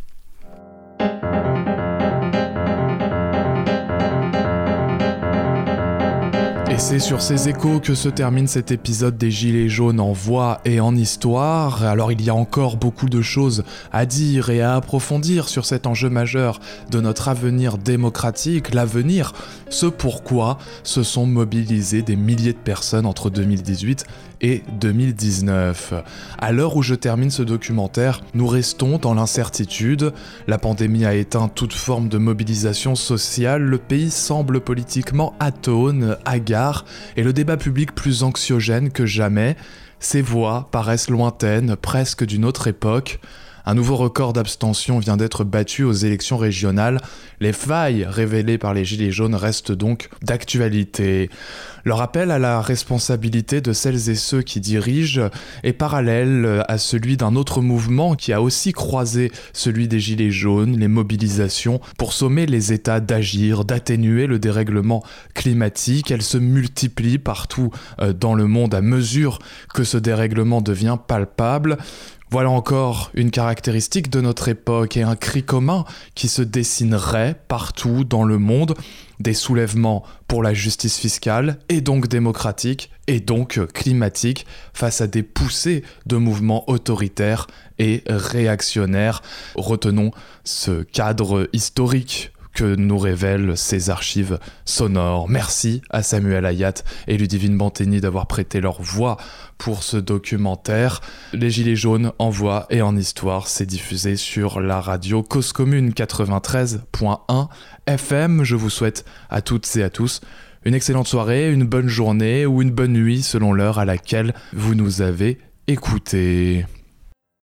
C'est sur ces échos que se termine cet épisode des Gilets jaunes en voix et en histoire. Alors il y a encore beaucoup de choses à dire et à approfondir sur cet enjeu majeur de notre avenir démocratique, l'avenir, ce pourquoi se sont mobilisés des milliers de personnes entre 2018 et 2019. À l'heure où je termine ce documentaire, nous restons dans l'incertitude. La pandémie a éteint toute forme de mobilisation sociale, le pays semble politiquement atone, hagard, et le débat public plus anxiogène que jamais. Ces voix paraissent lointaines, presque d'une autre époque. Un nouveau record d'abstention vient d'être battu aux élections régionales. Les failles révélées par les Gilets jaunes restent donc d'actualité. Leur appel à la responsabilité de celles et ceux qui dirigent est parallèle à celui d'un autre mouvement qui a aussi croisé celui des Gilets jaunes, les mobilisations, pour sommer les États d'agir, d'atténuer le dérèglement climatique. Elles se multiplient partout euh, dans le monde à mesure que ce dérèglement devient palpable. Voilà encore une caractéristique de notre époque et un cri commun qui se dessinerait partout dans le monde, des soulèvements pour la justice fiscale et donc démocratique et donc climatique face à des poussées de mouvements autoritaires et réactionnaires. Retenons ce cadre historique que nous révèlent ces archives sonores. Merci à Samuel Ayat et Ludivine Banteni d'avoir prêté leur voix pour ce documentaire. Les Gilets jaunes en voix et en histoire, c'est diffusé sur la radio Cause Commune 93.1 FM. Je vous souhaite à toutes et à tous une excellente soirée, une bonne journée ou une bonne nuit selon l'heure à laquelle vous nous avez écoutés.